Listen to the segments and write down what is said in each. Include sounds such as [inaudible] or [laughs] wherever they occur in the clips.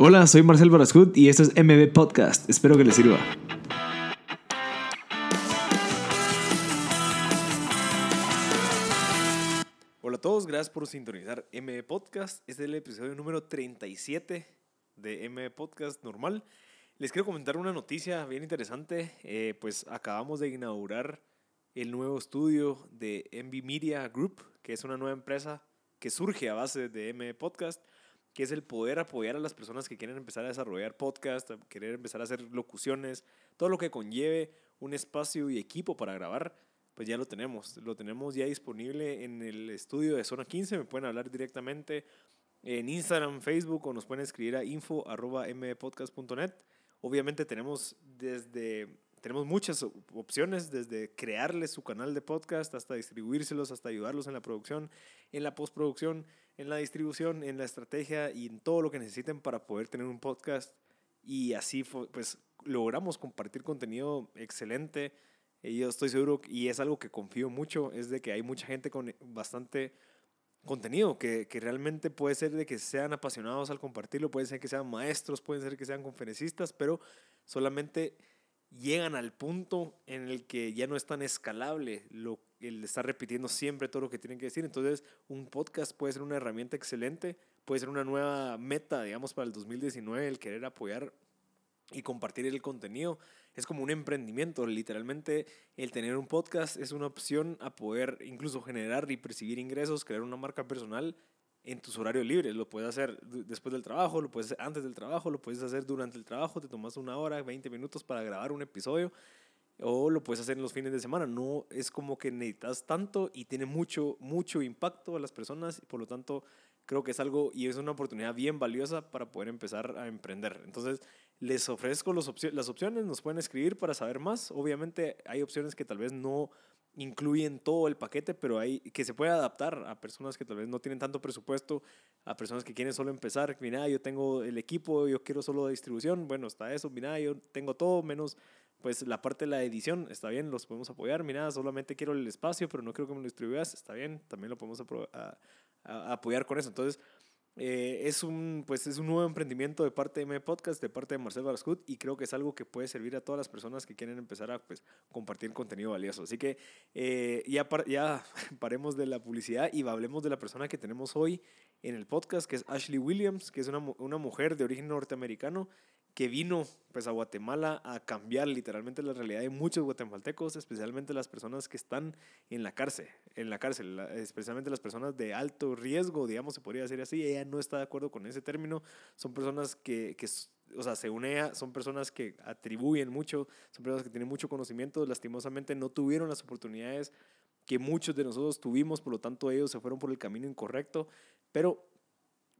Hola, soy Marcel Barascut y esto es MB Podcast. Espero que les sirva. Hola a todos, gracias por sintonizar MB Podcast. Este es el episodio número 37 de MB Podcast normal. Les quiero comentar una noticia bien interesante. Eh, pues acabamos de inaugurar el nuevo estudio de MB Media Group, que es una nueva empresa que surge a base de MB Podcast que es el poder apoyar a las personas que quieren empezar a desarrollar podcast, querer empezar a hacer locuciones, todo lo que conlleve un espacio y equipo para grabar, pues ya lo tenemos. Lo tenemos ya disponible en el estudio de Zona 15. Me pueden hablar directamente en Instagram, Facebook o nos pueden escribir a info.mpodcast.net. Obviamente tenemos desde tenemos muchas opciones, desde crearles su canal de podcast hasta distribuírselos, hasta ayudarlos en la producción, en la postproducción, en la distribución, en la estrategia y en todo lo que necesiten para poder tener un podcast. Y así pues logramos compartir contenido excelente. Y yo estoy seguro, y es algo que confío mucho, es de que hay mucha gente con bastante contenido que, que, realmente puede ser de que sean apasionados al compartirlo, puede ser que sean maestros, pueden ser que sean conferencistas, pero solamente llegan al punto en el que ya no es tan escalable lo, el estar repitiendo siempre todo lo que tienen que decir. Entonces, un podcast puede ser una herramienta excelente, puede ser una nueva meta, digamos, para el 2019, el querer apoyar y compartir el contenido. Es como un emprendimiento, literalmente el tener un podcast es una opción a poder incluso generar y percibir ingresos, crear una marca personal en tus horarios libres. Lo puedes hacer después del trabajo, lo puedes hacer antes del trabajo, lo puedes hacer durante el trabajo, te tomas una hora, 20 minutos para grabar un episodio o lo puedes hacer en los fines de semana. No es como que necesitas tanto y tiene mucho, mucho impacto a las personas y por lo tanto creo que es algo y es una oportunidad bien valiosa para poder empezar a emprender. Entonces, les ofrezco las opciones, nos pueden escribir para saber más. Obviamente hay opciones que tal vez no incluyen todo el paquete, pero hay que se puede adaptar a personas que tal vez no tienen tanto presupuesto, a personas que quieren solo empezar. Mira, yo tengo el equipo, yo quiero solo distribución. Bueno, está eso. Mira, yo tengo todo menos pues la parte de la edición, está bien, los podemos apoyar. Mira, solamente quiero el espacio, pero no quiero que me lo distribuyas, está bien, también lo podemos apoyar con eso. Entonces, eh, es, un, pues es un nuevo emprendimiento de parte de M Podcast, de parte de Marcel Barascut, y creo que es algo que puede servir a todas las personas que quieren empezar a pues, compartir contenido valioso. Así que eh, ya, ya [laughs] paremos de la publicidad y hablemos de la persona que tenemos hoy en el podcast, que es Ashley Williams, que es una, una mujer de origen norteamericano que vino pues a Guatemala a cambiar literalmente la realidad de muchos guatemaltecos, especialmente las personas que están en la cárcel, en la cárcel, especialmente las personas de alto riesgo, digamos, se podría decir así. Ella no está de acuerdo con ese término. Son personas que, que o sea, según ella, son personas que atribuyen mucho, son personas que tienen mucho conocimiento, lastimosamente no tuvieron las oportunidades que muchos de nosotros tuvimos, por lo tanto ellos se fueron por el camino incorrecto, pero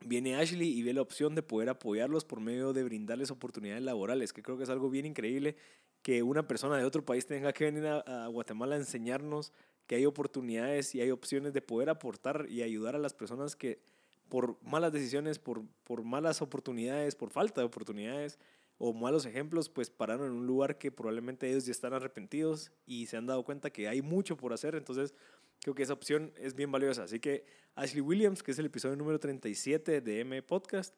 viene Ashley y ve la opción de poder apoyarlos por medio de brindarles oportunidades laborales, que creo que es algo bien increíble que una persona de otro país tenga que venir a, Guatemala a enseñarnos que hay oportunidades y hay opciones de poder aportar y ayudar a las personas que por malas decisiones, por, por malas oportunidades, por falta de oportunidades o malos ejemplos, pues pararon en un lugar que probablemente ellos ya están arrepentidos y se han dado cuenta que hay mucho por hacer. Entonces, creo que esa opción es bien valiosa. Así que Ashley Williams, que es el episodio número 37 de M Podcast,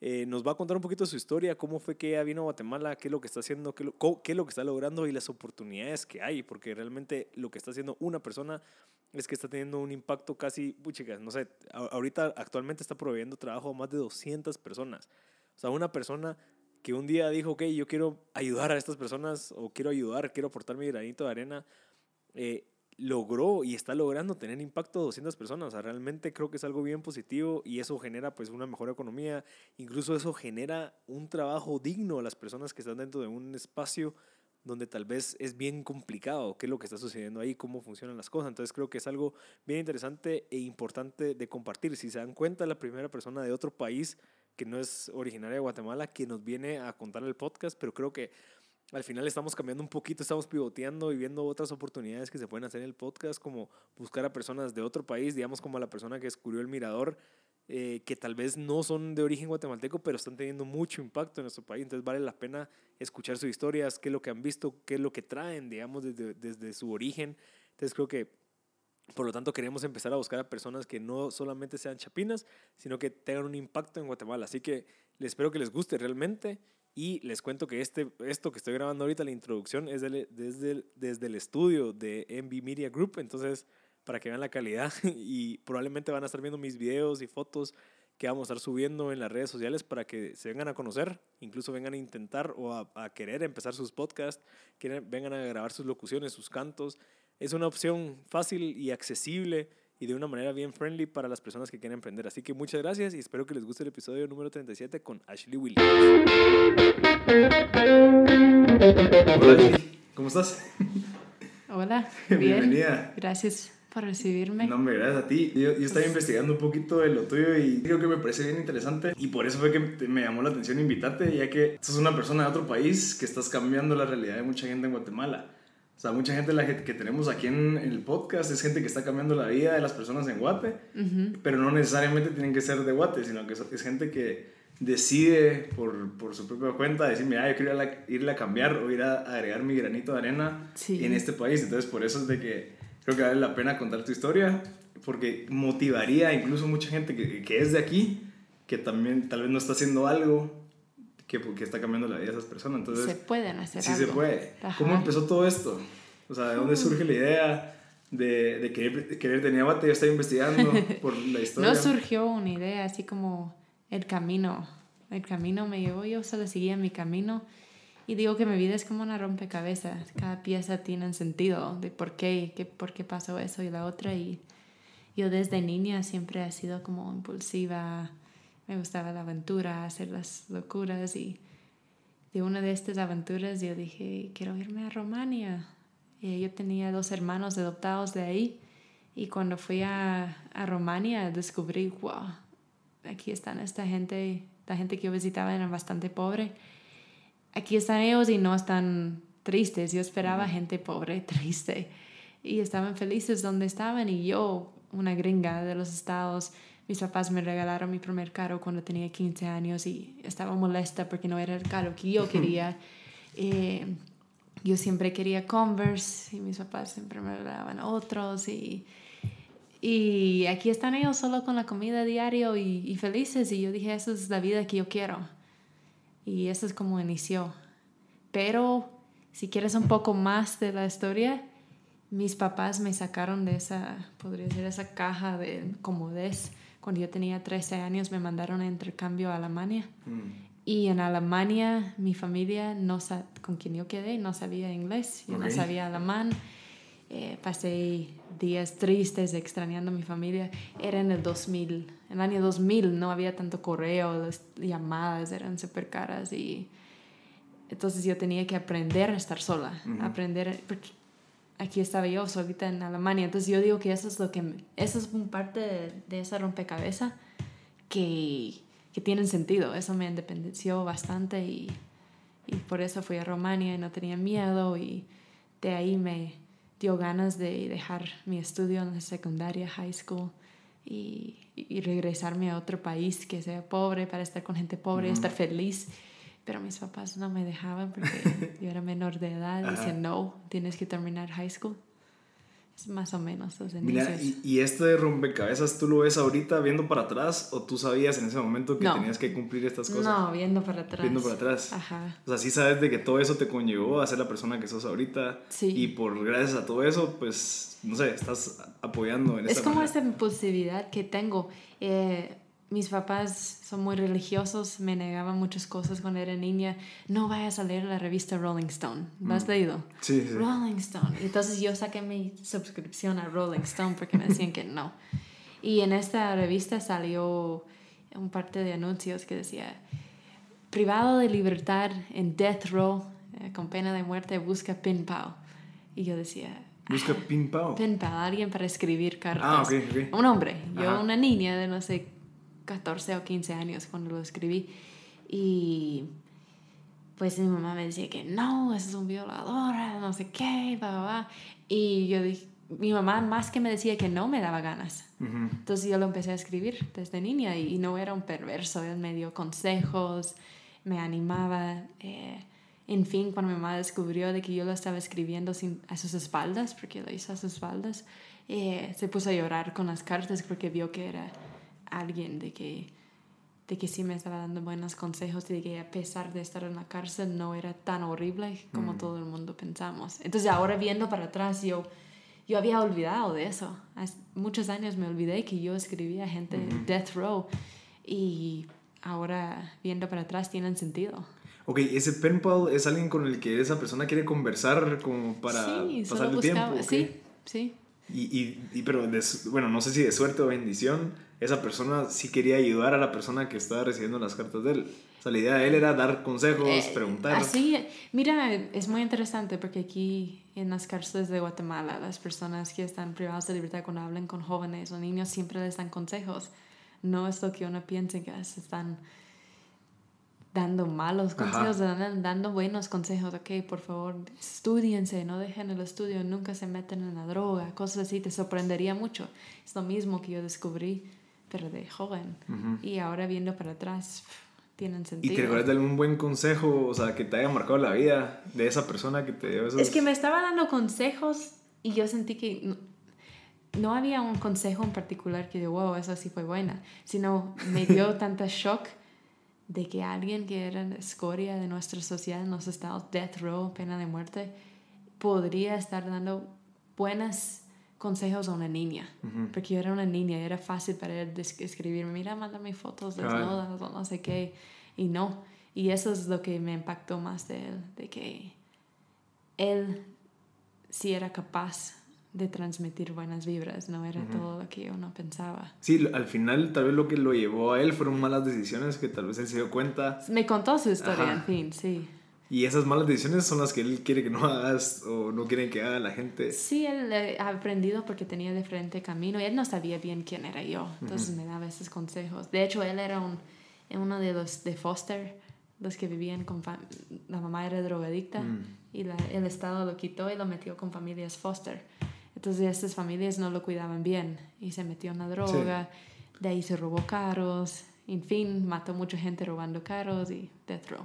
eh, nos va a contar un poquito su historia, cómo fue que ella vino a Guatemala, qué es lo que está haciendo, qué, qué es lo que está logrando y las oportunidades que hay, porque realmente lo que está haciendo una persona es que está teniendo un impacto casi, chicas, no sé, ahorita actualmente está proveyendo trabajo a más de 200 personas. O sea, una persona que un día dijo, ok, yo quiero ayudar a estas personas o quiero ayudar, quiero aportar mi granito de arena, eh, logró y está logrando tener impacto a 200 personas. O sea, realmente creo que es algo bien positivo y eso genera pues una mejor economía. Incluso eso genera un trabajo digno a las personas que están dentro de un espacio donde tal vez es bien complicado qué es lo que está sucediendo ahí, cómo funcionan las cosas. Entonces creo que es algo bien interesante e importante de compartir. Si se dan cuenta, la primera persona de otro país que no es originaria de Guatemala que nos viene a contar el podcast, pero creo que al final estamos cambiando un poquito, estamos pivoteando y viendo otras oportunidades que se pueden hacer en el podcast, como buscar a personas de otro país, digamos como la persona que descubrió el mirador, eh, que tal vez no son de origen guatemalteco, pero están teniendo mucho impacto en nuestro país. Entonces vale la pena escuchar sus historias, qué es lo que han visto, qué es lo que traen, digamos, desde, desde su origen. Entonces creo que Por lo tanto, queremos empezar a buscar a personas que no solamente sean chapinas, sino que tengan un impacto en Guatemala. Así que les espero que les guste realmente. Y les cuento que este, esto que estoy grabando ahorita, la introducción, es desde, desde el estudio de MB Media Group. Entonces, para que vean la calidad [laughs] y probablemente van a estar viendo mis videos y fotos que vamos a estar subiendo en las redes sociales para que se vengan a conocer, incluso vengan a intentar o a, querer empezar sus podcasts, que vengan a grabar sus locuciones, sus cantos. Es una opción fácil y accesible y de una manera bien friendly para las personas que quieren emprender. Así que muchas gracias y espero que les guste el episodio número 37 con Ashley Williams. Hola, ¿cómo estás? Hola, [laughs] bien. Bienvenida. Gracias por recibirme. No, hombre, gracias a ti. Yo, yo estaba investigando un poquito de lo tuyo y creo que me parece bien interesante. Y por eso fue que me llamó la atención invitarte, ya que sos una persona de otro país que estás cambiando la realidad de mucha gente en Guatemala. O sea, mucha gente la que tenemos aquí en, el podcast es gente que está cambiando la vida de las personas en Guate, pero no necesariamente tienen que ser de Guate, sino que es gente que decide por, por su propia cuenta decir, mira, yo quiero irle a, cambiar o ir a agregar mi granito de arena en este país. Entonces, por eso es de que creo que vale la pena contar tu historia, porque motivaría incluso mucha gente que, que es de aquí, que también tal vez no está haciendo algo que, que está cambiando la vida de esas personas. Entonces, se pueden hacer sí se puede. ¿Cómo empezó todo esto? O sea, ¿de dónde surge la idea? De, de, querer, querer tener abate, yo estaba investigando [laughs] por la historia. No surgió una idea, así como el camino. El camino me llevó, yo solo seguía mi camino y digo que mi vida es como una rompecabezas. Cada pieza tiene un sentido de por qué, qué, por qué pasó eso y la otra. Y yo desde niña siempre he sido como impulsiva. Me gustaba la aventura, hacer las locuras. Y de una de estas aventuras yo dije, quiero irme a Romania. Y yo tenía dos hermanos adoptados de ahí. Y cuando fui a, a Romania descubrí, wow, aquí están esta gente, la gente que yo visitaba era bastante pobre aquí están ellos y no están tristes. Yo esperaba gente pobre, [laughs] triste. Y estaban felices donde estaban. Y yo, una gringa de los estados, mis papás me regalaron mi primer carro cuando tenía 15 años y estaba molesta porque no era el carro que yo quería. Eh, yo siempre quería Converse y mis papás siempre me regalaban otros. Y, y aquí están ellos solo con la comida diario y, y felices. Y yo dije, esa es la vida que yo quiero. Y eso es como inició. Pero si quieres un poco más de la historia, mis papás me sacaron de esa, podría decir, esa caja de comodez. Cuando yo tenía 13 años me mandaron a intercambio a Alemania. Mm. Y en Alemania mi familia no con quien yo quedé no sabía inglés, yo no sabía alemán. Eh, pasé días tristes extrañando a mi familia. Era en el 2000, en el año 2000 no había tanto correo, las llamadas eran súper caras y entonces yo tenía que aprender a estar sola, aprender, porque aquí estaba yo solita en Alemania, entonces yo digo que eso es lo que, eso es un parte de, de esa rompecabezas que, que tienen sentido, eso me independenció bastante y, y por eso fui a Romania y no tenía miedo. Y de ahí me dio ganas de dejar mi estudio en la secundaria, high school, y, y regresarme a otro país que sea pobre para estar con gente pobre, y estar feliz. Pero mis papás no me dejaban porque [laughs] yo era menor de edad. Dicen, no, tienes que terminar high school. Es más o menos los Mira, ¿y, ¿y este rompecabezas tú lo ves ahorita viendo para atrás o tú sabías en ese momento que tenías que cumplir estas cosas? No, viendo para atrás. Viendo para atrás. Ajá. O sea, sí sabes de que todo eso te conllevó a ser la persona que sos ahorita. Sí. Y por gracias a todo eso, pues, no sé, estás apoyando en Es como esta impulsividad que tengo. Eh, mis papás son muy religiosos, me negaban muchas cosas cuando era niña. No vayas a leer la revista Rolling Stone. ¿Lo has mm. leído? Sí, sí. Rolling Stone. Entonces yo saqué mi suscripción a Rolling Stone porque me decían que no. Y en esta revista salió un parte de anuncios que decía, privado de libertad en death row, eh, con pena de muerte, busca Pin Pao. Y yo decía... Busca ah, Pin Pao. Pin Pao, alguien para escribir cartas. Ah, ok, ok. Un hombre, yo una niña de no sé 14 o 15 años cuando lo escribí. Y pues mi mamá me decía que no, ese es un violador, no sé qué, va. Y yo dije, mi mamá más que me decía que no, me daba ganas. Entonces yo lo empecé a escribir desde niña y, no era un perverso, él me dio consejos, me animaba. Eh, en fin, cuando mi mamá descubrió de que yo lo estaba escribiendo sin, a sus espaldas, porque lo hizo a sus espaldas, eh, se puso a llorar con las cartas porque vio que era alguien de que, de que sí me estaba dando buenos consejos y de que a pesar de estar en la cárcel no era tan horrible como Mm. todo el mundo pensamos. Entonces ahora viendo para atrás yo, yo había olvidado de eso. Hace muchos años me olvidé que yo escribía gente death row y ahora viendo para atrás tienen sentido. Ok, ese pen pal es alguien con el que esa persona quiere conversar como para sí, pasar el buscaba, tiempo. sí, sí. Y, y, y pero, de bueno, no sé si de suerte o bendición, esa persona sí quería ayudar a la persona que estaba recibiendo las cartas de él. O sea, la idea de él era dar consejos, Eh, preguntar. Así, mira, es muy interesante porque aquí en las cárceles de Guatemala, las personas que están privadas de libertad cuando hablan con jóvenes o niños siempre les dan consejos. No es lo que uno piensa que se están dando malos consejos, dan- dando buenos consejos. Ok, por favor, estudiense, no dejen el estudio, nunca se meten en la droga, cosas así, te sorprendería mucho. Es lo mismo que yo descubrí, pero de joven. Y ahora viendo para atrás, tienen ¿Y sentido. te recuerdas de algún buen consejo, o sea, que te haya marcado la vida de esa persona que te dio esos... Es que me estaba dando consejos y yo sentí que no, no había un consejo en particular que yo, wow, eso sí fue buena, sino me dio [laughs] tanta shock de que alguien que era escoria de nuestra sociedad en los estados death row, pena de muerte, podría estar dando buenos consejos a una niña. Porque yo era una niña y era fácil para él escribirme, mira, mándame fotos Claro. desnudas o no sé qué. Y no. Y eso es lo que me impactó más de él, de que él sí era capaz de transmitir buenas vibras, no era todo lo que uno pensaba. Sí, al final tal vez lo que lo llevó a él fueron malas decisiones que tal vez él se dio cuenta Me contó su historia, Ajá. en fin, sí. Y esas malas decisiones son las que él quiere que no hagas o no quiere que haga la gente. Sí, él ha aprendido porque tenía diferente camino y él no sabía bien quién era yo, entonces me daba esos consejos. De hecho, él era un, uno de los de foster, los que vivían con... La mamá era drogadicta y la- el Estado lo quitó y lo metió con familias foster. Entonces estas familias no lo cuidaban bien y se metió en la droga, de ahí se robó carros, en fin, mató mucha gente robando carros y death row.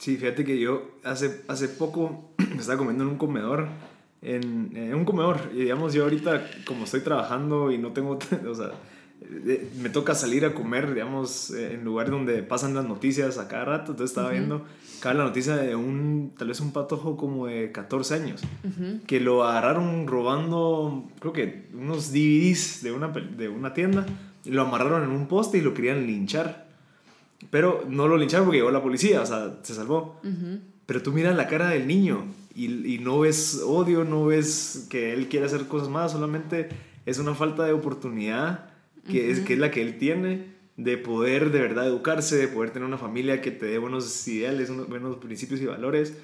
Sí, fíjate que yo hace, hace poco [clears throat] estaba comiendo en un comedor, en, en un comedor, y digamos yo ahorita como estoy trabajando y no tengo, [laughs] o sea, eh, me toca salir a comer, digamos, eh, en lugares donde pasan las noticias a cada rato, entonces estaba viendo cada la noticia de un, tal vez un patojo como de 14 años, que lo agarraron robando, creo que unos DVDs de una, de una tienda, lo amarraron en un poste y lo querían linchar. Pero no lo lincharon porque llegó la policía, o sea, se salvó. Pero tú miras la cara del niño y, y no ves odio, no ves que él quiere hacer cosas más, solamente es una falta de oportunidad que, es, que es la que él tiene de poder de verdad educarse, de poder tener una familia que te dé buenos ideales, unos buenos principios y valores.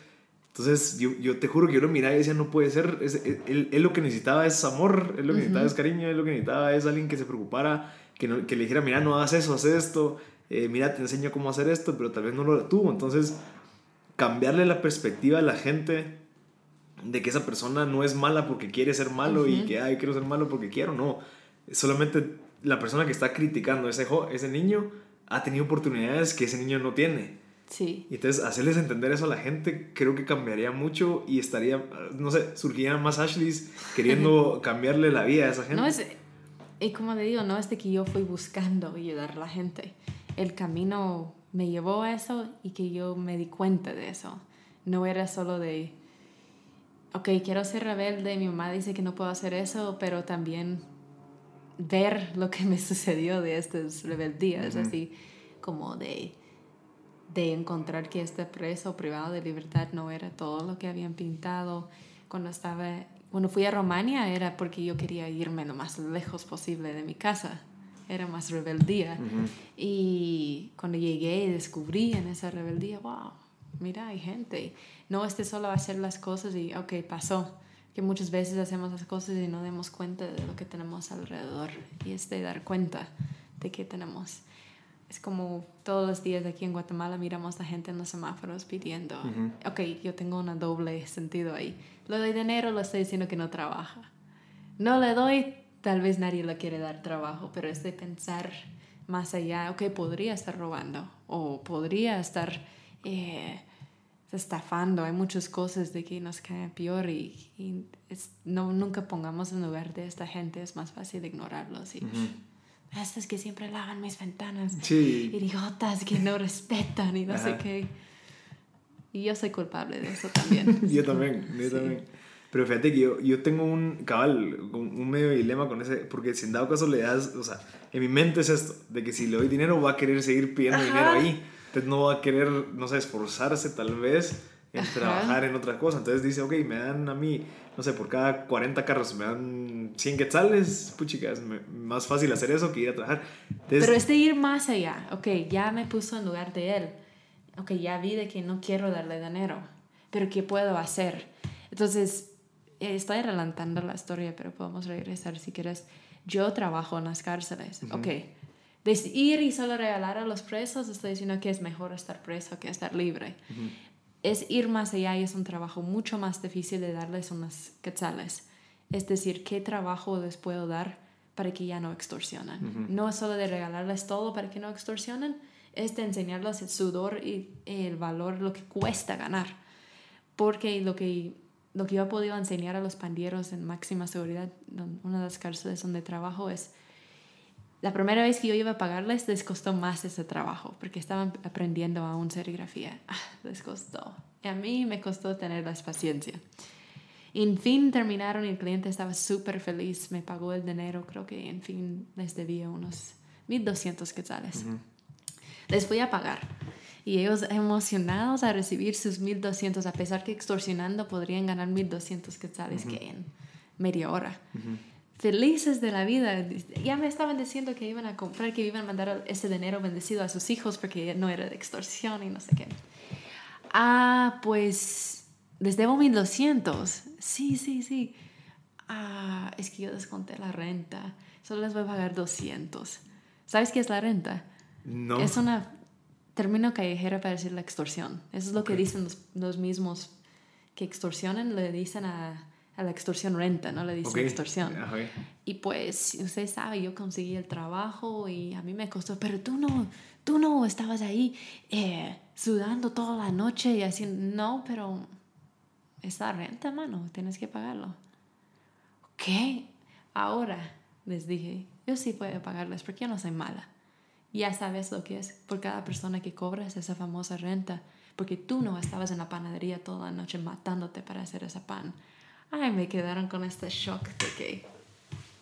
Entonces, yo, yo te juro que yo lo miraba y decía, no puede ser. Es, es- él, él lo que necesitaba es amor, él lo que necesitaba es cariño, él lo que necesitaba es alguien que se preocupara, que, no- que le dijera, mira, no hagas eso, haz esto, eh, mira, te enseño cómo hacer esto, pero tal vez no lo tuvo. Entonces, cambiarle la perspectiva a la gente de que esa persona no es mala porque quiere ser malo y que, ay, quiero ser malo porque quiero, no. Solamente la persona que está criticando a ese, ese niño ha tenido oportunidades que ese niño no tiene. Sí. Y entonces hacerles entender eso a la gente creo que cambiaría mucho y estaría, no sé, surgirían más Ashleys queriendo [laughs] cambiarle la vida a esa gente. No es, y como te digo, no es de que yo fui buscando ayudar a la gente. El camino me llevó a eso y que yo me di cuenta de eso. No era solo de, ok, quiero ser rebelde, mi mamá dice que no puedo hacer eso, pero también ver lo que me [laughs] sucedió de estas rebeldías, así como de, de encontrar que este preso privado de libertad no era todo lo que habían pintado. Cuando estaba, cuando fui a Romania era porque yo quería irme lo más lejos posible de mi casa. Era más rebeldía. Y cuando llegué y descubrí en esa rebeldía, wow, mira, hay gente. No este solo hacer las cosas y, ok, pasó. Que muchas veces hacemos las cosas y no damos cuenta de lo que tenemos alrededor. Y es de dar cuenta de que tenemos. Es como todos los días aquí en Guatemala miramos a la gente en los semáforos pidiendo, ok, yo tengo un doble sentido ahí. Le doy dinero, le estoy diciendo que no trabaja. No le doy, tal vez nadie le quiere dar trabajo, pero es de pensar más allá, ok, podría estar robando o podría estar eh, estafando, hay muchas cosas de que nos caen peor y, y es, no, nunca pongamos en lugar de esta gente, es más fácil ignorarlos y... Estas que siempre lavan mis ventanas. Sí. Idiotas que no respetan y no sé qué. Y yo soy culpable de eso también. [laughs] yo también, yo también. Pero fíjate que yo, yo tengo un cabal, un medio dilema con ese, porque si en dado caso le das, o sea, en mi mente es esto, de que si le doy dinero va a querer seguir pidiendo dinero ahí, entonces no va a querer, no sé, esforzarse tal vez en trabajar en otra cosa. Entonces dice, ok, me dan a mí, no sé, por cada 40 carros me dan 100 quetzales, puchica, es más fácil hacer eso que ir a trabajar. Pero este ir más allá, ok, ya me puso en lugar de él, ok, ya vi de que no quiero darle dinero, pero ¿qué puedo hacer? Entonces, estoy adelantando la historia, pero podemos regresar si quieres. Yo trabajo en las cárceles, ok. De ir y solo regalar a los presos, estoy diciendo que es mejor estar preso que estar libre es ir más allá y es un trabajo mucho más difícil de darles unas quetzales. Es decir, ¿qué trabajo les puedo dar para que ya no extorsionan? No es solo de regalarles todo para que no extorsionen, es de enseñarles el sudor y el valor, lo que cuesta ganar. Porque lo que, lo que yo he podido enseñar a los pandilleros en máxima seguridad, una de las cárceles donde trabajo, es la primera vez que yo iba a pagarles les costó más ese trabajo porque estaban aprendiendo aún serigrafía. [laughs] Ah, les costó. Y a mí me costó tener la paciencia. en fin terminaron y el cliente estaba súper feliz. Me pagó el dinero. Creo que en fin les debía unos 1200 quetzales. Les fui a pagar. Y ellos emocionados a recibir sus 1200, a pesar que extorsionando podrían ganar 1200 quetzales que en media hora felices de la vida. Ya me estaban diciendo que iban a comprar, que iban a mandar ese dinero bendecido a sus hijos porque no era de extorsión y no sé qué. Ah, pues les debo 1200. Sí, sí, sí. Ah, es que yo desconté la renta. Solo les voy a pagar 200. ¿Sabes qué es la renta? No. Es una término callejero para decir la extorsión. Eso es lo que dicen los, los mismos que extorsionan, le dicen a a la extorsión renta, ¿no? Le dice extorsión. Y pues, usted sabe, yo conseguí el trabajo y a mí me costó, pero tú no, tú no estabas ahí eh, sudando toda la noche y así, no, pero es la renta, mano, tienes que pagarlo. Ok, ahora les dije, yo sí puedo pagarles porque yo no soy mala. Ya sabes lo que es por cada persona que cobras esa famosa renta, porque tú no estabas en la panadería toda la noche matándote para hacer ese pan ay, me quedaron con este shock de que,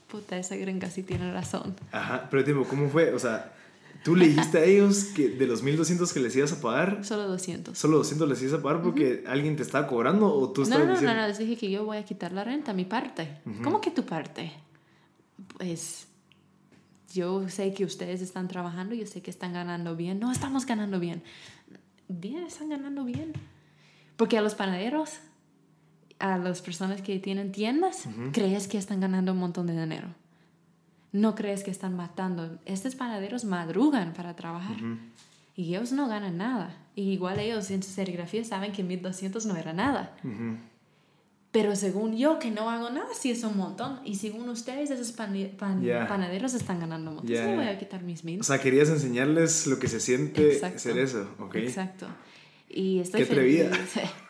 puta, esa gringa sí tiene razón. Ajá, pero tipo, ¿cómo fue? O sea, ¿tú le dijiste a ellos que de los 1200 que les ibas a pagar? Solo 200. ¿Solo 200 les ibas a pagar porque alguien te estaba cobrando o tú estabas no, no, diciendo... No, no, les dije que yo voy a quitar la renta, mi parte. ¿Cómo que tu parte? Pues yo sé que ustedes están trabajando, yo sé que están ganando bien. No estamos ganando bien. Bien, están ganando bien. Porque a los panaderos a las personas que tienen tiendas, crees que están ganando un montón de dinero. No crees que están matando. Estos panaderos madrugan para trabajar. Y ellos no ganan nada. Y igual ellos en su serigrafía saben que 1200 no era nada. Pero según yo, que no hago nada, sí es un montón. Y según ustedes, esos panaderos están ganando un montón. Yeah. voy a quitar mis mil. O sea, querías enseñarles lo que se siente ser eso. Okay. Exacto. Y estoy Qué atrevida.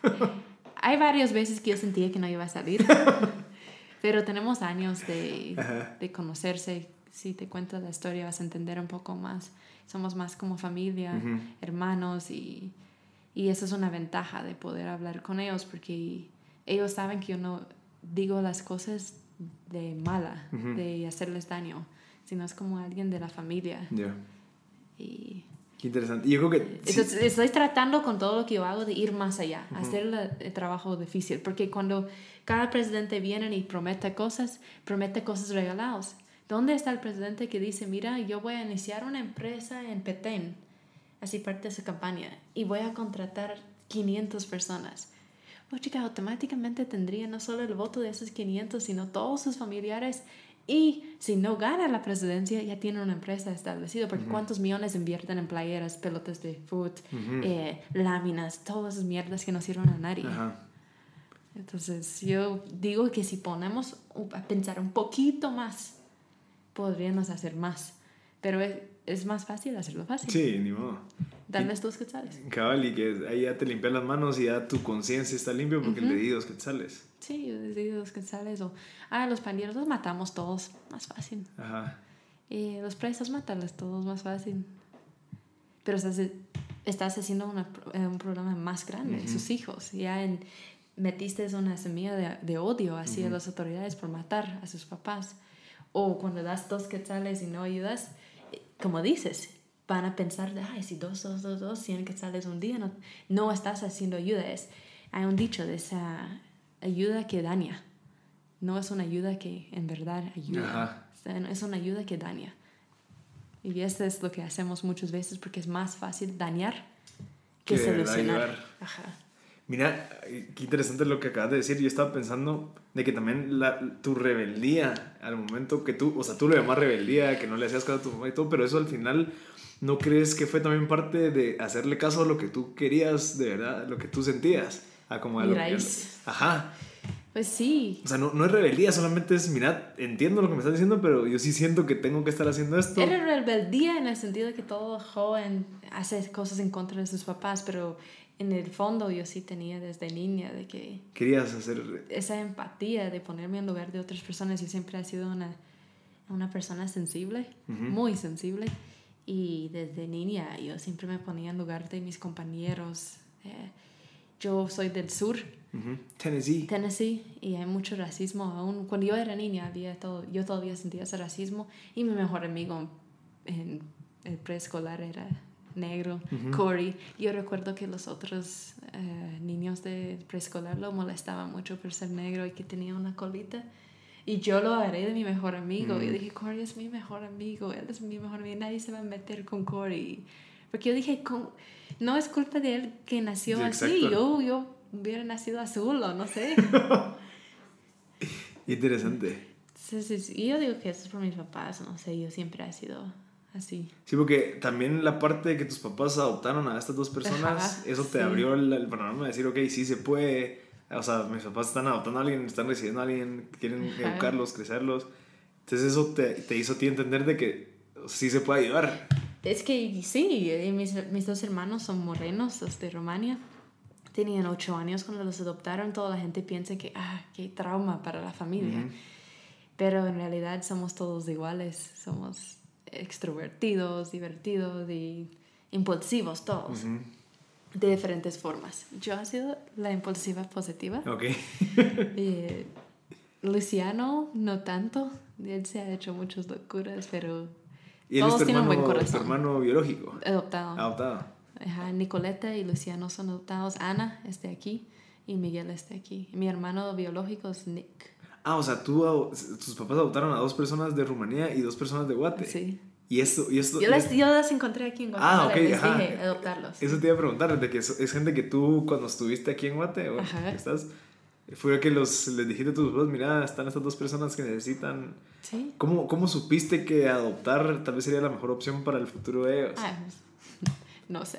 [laughs] hay varias veces que yo sentía que no iba a salir, [laughs] pero tenemos años de, de, conocerse. Si te cuento la historia vas a entender un poco más. Somos más como familia, hermanos y, y esa es una ventaja de poder hablar con ellos porque ellos saben que yo no digo las cosas de mala, de hacerles daño, sino es como alguien de la familia. Y interesante. Yo creo que... estoy tratando con todo lo que yo hago de ir más allá, hacer el, trabajo difícil, porque cuando cada presidente viene y promete cosas, promete cosas regaladas. ¿Dónde está el presidente que dice, mira, yo voy a iniciar una empresa en Petén, así parte de su campaña, y voy a contratar 500 personas? Pues chica, automáticamente tendría no solo el voto de esos 500, sino todos sus familiares y si no gana la presidencia, ya tiene una empresa establecida, porque ¿cuántos millones invierten en playeras, pelotas de foot, eh, láminas, todas esas mierdas que no sirven a nadie? Entonces, yo digo que si ponemos a pensar un poquito más, podríamos hacer más. Pero es más fácil hacerlo fácil. Sí, ni modo. Darles dos quetzales. Cabal, y que ahí ya te limpias las manos y ya tu conciencia está limpia porque le di dos quetzales. Sí, les digo dos quetzales o, ah, los pandilleros los matamos todos, más fácil. Ajá. Y los presos matarles todos, más fácil. Pero estás, estás haciendo una, eh, un problema más grande, sus hijos. Ya en, metiste una semilla de, de odio hacia las autoridades por matar a sus papás. O cuando das dos quetzales y no ayudas, eh, como dices, van a pensar, ay, si dos, dos, dos, dos, cien quetzales un día, no, no estás haciendo ayuda. Es, hay un dicho de esa ayuda que daña. No es una ayuda que en verdad ayuda. Es una ayuda que daña. Y esto es lo que hacemos muchas veces porque es más fácil dañar que, solucionar. Ajá. Mira, qué interesante lo que acabas de decir. Yo estaba pensando de que también la, tu rebeldía, al momento que tú, o sea, tú lo llamas rebeldía, que no le hacías caso a tu mamá y todo, pero eso al final, ¿no crees que fue también parte de hacerle caso a lo que tú querías, de verdad, lo que tú sentías? A como a lo raíz. ajá. Pues sí. O sea, no, no es rebeldía, solamente es, mira, entiendo lo que me estás diciendo, pero yo sí siento que tengo que estar haciendo esto. Era rebeldía en el sentido de que todo joven hace cosas en contra de sus papás, pero en el fondo yo sí tenía desde niña de que... Querías hacer... Esa empatía de ponerme en lugar de otras personas. Yo siempre he sido una, una persona sensible, muy sensible. Y desde niña yo siempre me ponía en lugar de mis compañeros. Eh, yo soy del sur. Tennessee. Tennessee. Y hay mucho racismo. Aún cuando yo era niña había todo, yo todavía sentía ese racismo. Y mi mejor amigo en el preescolar era negro, Corey. Yo recuerdo que los otros eh, niños de preescolar lo molestaban mucho por ser negro y que tenía una colita. Y yo lo agarré de mi mejor amigo. Y Yo dije, Corey es mi mejor amigo, él es mi mejor amigo, nadie se va a meter con Corey. Porque yo dije, no es culpa de él que nació así, yo, yo hubiera nacido azul o no sé. [laughs] Interesante. Sí, sí, sí. Y yo digo que eso es por mis papás, no sé, yo siempre he sido así. Sí, porque también la parte de que tus papás adoptaron a estas dos personas, eso te abrió el, panorama de decir, ok, sí se puede. O sea, mis papás están adoptando a alguien, están recibiendo a alguien, quieren educarlos, crecerlos. Entonces eso te, te, hizo a ti entender de que sí se puede ayudar. Es que sí, mis, mis dos hermanos son morenos, los de Rumania. Tenían ocho años cuando los adoptaron. Toda la gente piensa que, ah, qué trauma para la familia. Pero en realidad somos todos iguales. Somos extrovertidos, divertidos y impulsivos todos. De diferentes formas. Yo he sido la impulsiva positiva. Ok. y, [laughs] Luciano, no tanto. Él se ha hecho muchas locuras, pero ¿Y todos tienen un buen corazón. ¿Tu hermano biológico? Adoptado. Adoptado. Ajá, Nicoleta y Luciano son adoptados. Ana está aquí y Miguel está aquí. Mi hermano biológico es Nick. Ah, o sea, tú, tus papás adoptaron a dos personas de Rumanía y dos personas de Guate. Sí. Y esto, y esto, yo, las, yo las encontré aquí en Guatemala ah, y les dije adoptarlos. Eso te iba a preguntar, de que es, gente que tú cuando estuviste aquí en Guate, o estás, fue que los, les dijiste a tus papás, mira, están estas dos personas que necesitan... Sí. ¿Cómo, ¿Cómo supiste que adoptar tal vez sería la mejor opción para el futuro de ellos? Ah, [laughs] no sé.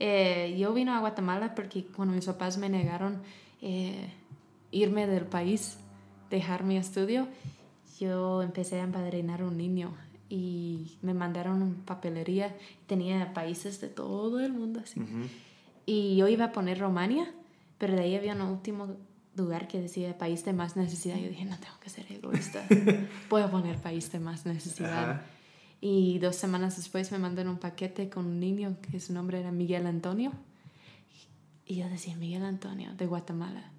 Eh, yo vine a Guatemala porque cuando mis papás me negaron eh, irme del país, dejar mi estudio, yo empecé a empadrinar un niño y me mandaron papelería. Tenía países de todo el mundo así. Y yo iba a poner Romania, pero de ahí había un último lugar que decía país de más necesidad. Yo dije, no tengo que ser egoísta. [laughs] Puedo poner país de más necesidad. Y dos semanas después me mandaron un paquete con un niño que su nombre era Miguel Antonio. Y yo decía, Miguel Antonio, de Guatemala.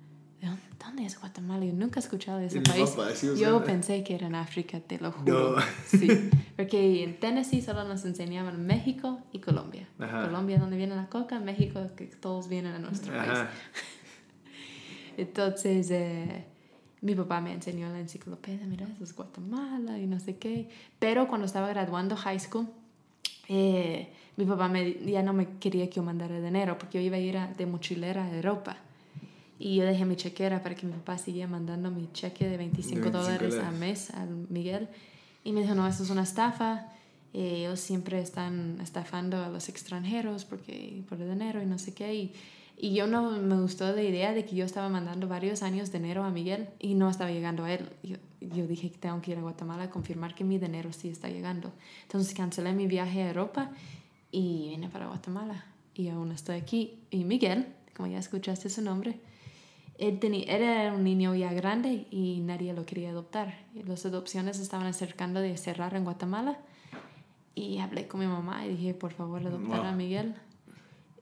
¿Dónde es Guatemala? Yo nunca he escuchado de ese país. Yo pensé que era en África, te lo juro. Sí, [laughs] porque en Tennessee solo nos enseñaban México y Colombia. Colombia, donde viene la coca, México, que todos vienen a nuestro país. [laughs] Entonces, eh, mi papá me enseñó la enciclopedia, mira, eso es Guatemala y no sé qué. Pero cuando estaba graduando high school, eh, mi papá me, ya no me quería que yo mandara dinero porque yo iba a ir de mochilera a Europa. Y yo dejé mi chequera para que mi papá siguiera mandando mi cheque de 25, dólares al mes a Miguel. Y me dijo, no, eso es una estafa. Eh, ellos siempre están estafando a los extranjeros porque por el dinero y no sé qué. Y, y yo no me gustó la idea de que yo estaba mandando varios años de dinero a Miguel y no estaba llegando a él. Yo, yo dije que tengo que ir a Guatemala a confirmar que mi dinero sí está llegando. Entonces cancelé mi viaje a Europa y vine para Guatemala. Y aún estoy aquí. Y Miguel, como ya escuchaste su nombre, él, tenía, era un niño ya grande y nadie lo quería adoptar. Las adopciones estaban acercando de cerrar en Guatemala. Y hablé con mi mamá y dije, por favor, adoptar a Miguel.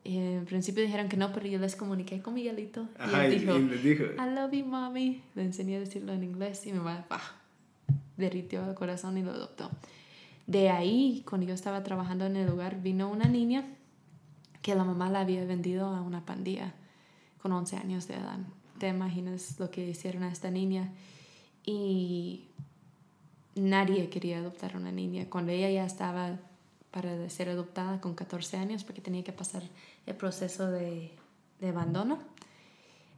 Eh, en principio dijeron que no, pero yo les comuniqué con Miguelito. Ajá, y, dijo, y les dijo. I love you, mommy. Le enseñé a decirlo en inglés y mi mamá, bah, derritió el corazón y lo adoptó. De ahí, cuando yo estaba trabajando en el lugar, vino una niña que la mamá la había vendido a una pandilla con 11 años de edad. Te imaginas lo que hicieron a esta niña. Y nadie quería adoptar a una niña. Cuando ella ya estaba para ser adoptada con 14 años, porque tenía que pasar el proceso de, de abandono,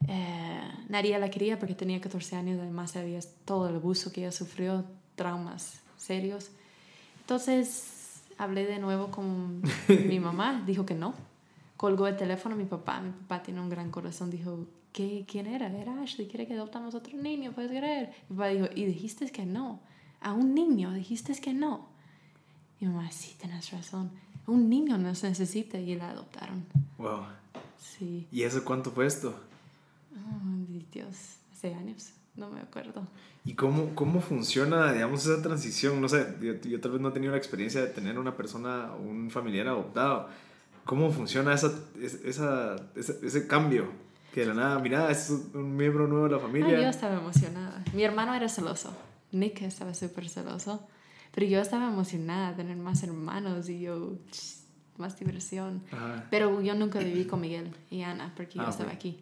eh, nadie la quería porque tenía 14 años, además había todo el abuso que ella sufrió, traumas serios. Entonces hablé de nuevo con [laughs] mi mamá, dijo que no. Colgó el teléfono mi papá, mi papá tiene un gran corazón, dijo, ¿Qué, ¿quién era? Era Ashley, quiere que adoptamos otro niño, puedes creer. Mi papá dijo, y dijiste que no, a un niño dijiste que no. Y mi mamá, sí, tienes razón, un niño nos necesita y la adoptaron. Wow. Sí. ¿Y eso cuánto fue esto? Oh, Dios, hace años, no me acuerdo. ¿Y cómo, cómo funciona, digamos, esa transición? No sé, yo, yo tal vez no he tenido la experiencia de tener una persona, un familiar adoptado. ¿Cómo funciona esa, esa, ese, ese cambio? Que de la nada, mira, es un miembro nuevo de la familia. Ay, yo estaba emocionada. Mi hermano era celoso. Nick estaba súper celoso. Pero yo estaba emocionada de tener más hermanos y yo, más diversión. Ajá. Pero yo nunca viví con Miguel y Ana porque yo Ah, estaba ok. aquí.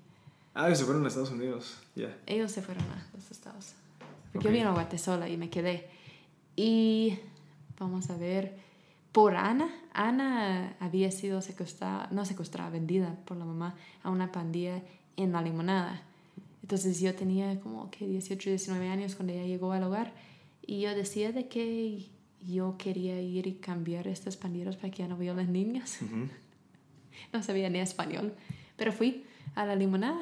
Ah, ellos se fueron a Estados Unidos, ya. Ellos se fueron a los estados. Porque Ok. yo vine a Guatemala y me quedé. Y vamos a ver, por Ana, Ana había sido secuestrada, no secuestrada, vendida por la mamá a una pandilla en la limonada. Entonces yo tenía como que 18, 19 años cuando ella llegó al hogar y yo decía de que yo quería ir y cambiar estos pandilleros para que ya no violen niños. Ujú. [laughs] no sabía ni español, pero fui a la limonada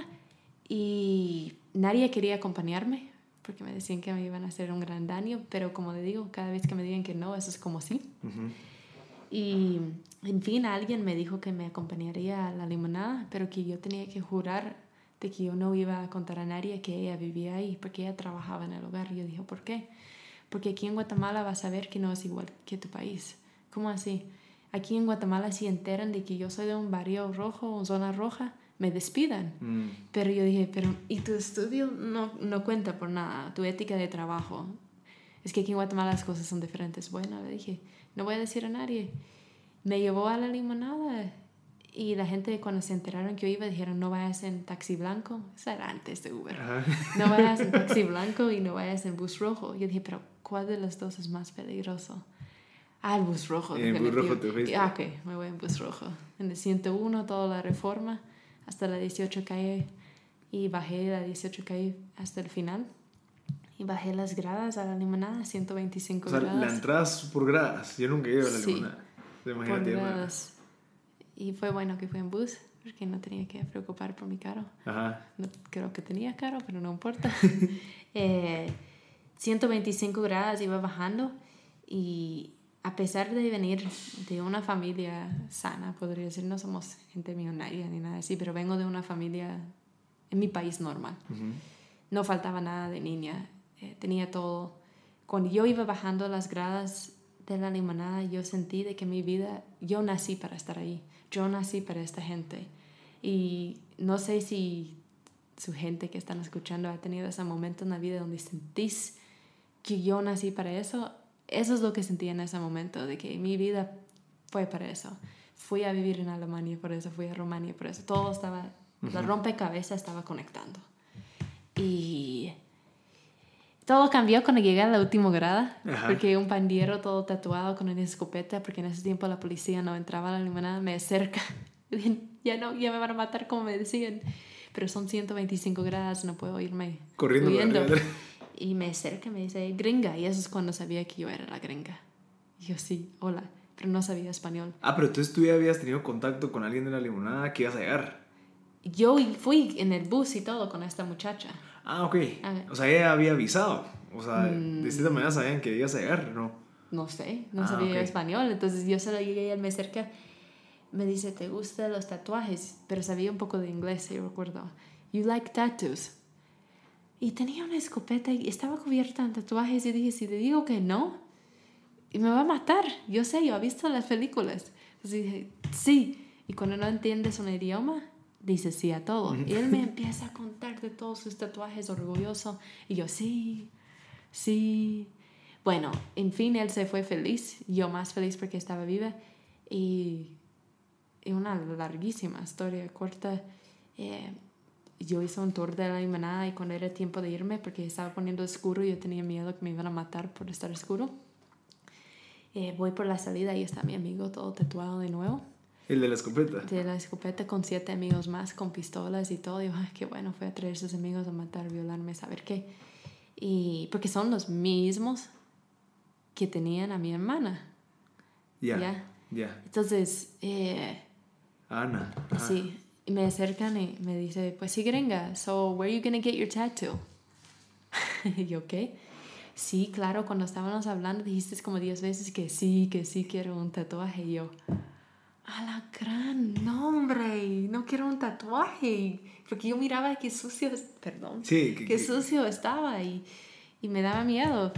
y nadie quería acompañarme porque me decían que me iban a hacer un gran daño, pero como le digo, cada vez que me digan que no, eso es como sí. Ujú. Y en fin, alguien me dijo que me acompañaría a la limonada, pero que yo tenía que jurar de que yo no iba a contar a nadie que ella vivía ahí, porque ella trabajaba en el hogar. Y yo dije, ¿por qué? Porque aquí en Guatemala vas a ver que no es igual que tu país. ¿Cómo así? Aquí en Guatemala si enteran de que yo soy de un barrio rojo o zona roja, me despidan. Mm. Pero yo dije, pero ¿y tu estudio no, no cuenta por nada? Tu ética de trabajo. Es que aquí en Guatemala las cosas son diferentes. Bueno, le dije, no voy a decir a nadie. Me llevó a la limonada y la gente cuando se enteraron que yo iba dijeron, no vayas en taxi blanco. Eso era antes de Uber. Ajá. No vayas en taxi [laughs] blanco y no vayas en bus rojo. Yo dije, pero ¿cuál de los dos es más peligroso? Ah, el bus rojo. En bus rojo te fuiste. Ah, ok, me voy en bus rojo. En el 101, toda la reforma, hasta la 18 calle. Y bajé la 18 calle hasta el final. Y bajé las gradas a la limonada, 125 O sea, gradas. la entrada por gradas. Yo nunca he ido a la Sí. limonada. por Imagínate. bueno. gradas. Y fue bueno que fue en bus, porque no tenía que preocupar por mi carro. Ajá. No, creo que tenía caro, pero no importa. [laughs] eh, 125 grados iba bajando y a pesar de venir de una familia sana, podría decir, no somos gente millonaria ni nada así, pero vengo de una familia en mi país normal. Ujú. No faltaba nada de niña, eh, tenía todo. Cuando yo iba bajando las gradas de la limonada, yo sentí de que mi vida, yo nací para estar ahí, yo nací para esta gente. Y no sé si su gente que están escuchando ha tenido ese momento en la vida donde sentís que yo nací para eso. Eso es lo que sentí en ese momento, de que mi vida fue para eso. Fui a vivir en Alemania por eso, fui a Rumania por eso. Todo estaba, la rompecabezas estaba conectando. Y todo cambió cuando llegué a la última grada, Ajá. porque un pandillero todo tatuado con una escopeta, porque en ese tiempo la policía no entraba a la limonada, me acerca. [laughs] Ya no, ya me van a matar como me decían. Pero son 125 grados, no puedo irme Corriendo huyendo. [laughs] Y me acerca y me dice, gringa. Y eso es cuando sabía que yo era la gringa. Y yo, sí, hola. Pero no sabía español. Ah, pero entonces tú ya habías tenido contacto con alguien de la limonada que ibas a llegar. Yo fui en el bus y todo con esta muchacha. Ah, ok. O sea, ella había avisado. O sea, Mm. de cierta manera sabían que ibas a llegar, ¿no? No sé, no Ah, sabía ok. español. Entonces yo solo llegué y él me acerca, me dice, ¿te gustan los tatuajes? Pero sabía un poco de inglés, yo recuerdo. You like tattoos? Y tenía una escopeta y estaba cubierta en tatuajes y dije, si te digo que no, me va a matar. Yo sé, yo he visto las películas. Entonces dije, sí. Y cuando no entiendes un idioma, dices sí a todo. Y él me empieza a contar de todos sus tatuajes orgulloso. Y yo, sí, sí. Bueno, en fin, él se fue feliz. Yo más feliz porque estaba viva. Y, y una larguísima historia corta. eh, yo hice un tour de la limonada y cuando era tiempo de irme, porque estaba poniendo oscuro y yo tenía miedo que me iban a matar por estar oscuro, eh, voy por la salida y está mi amigo todo tatuado de nuevo. El de la escopeta. De la escopeta con siete amigos más, con pistolas y todo. Y yo, ay, qué bueno, fue a traer sus amigos a matar, violarme, saber qué. Y porque son los mismos que tenían a mi hermana. Ya. Ya. Ya. Entonces, eh, Ana. Ajá. sí, y me acercan y me dice, pues sí, gringa, so where are you gonna get your tattoo? [laughs] y yo, ¿qué? Sí, claro, cuando estábamos hablando dijiste como 10 veces que sí, que sí quiero un tatuaje. Y yo, a la gran, no hombre, no quiero un tatuaje. Porque yo miraba que sucio, perdón, Sí, que- que sucio estaba y, y me daba miedo.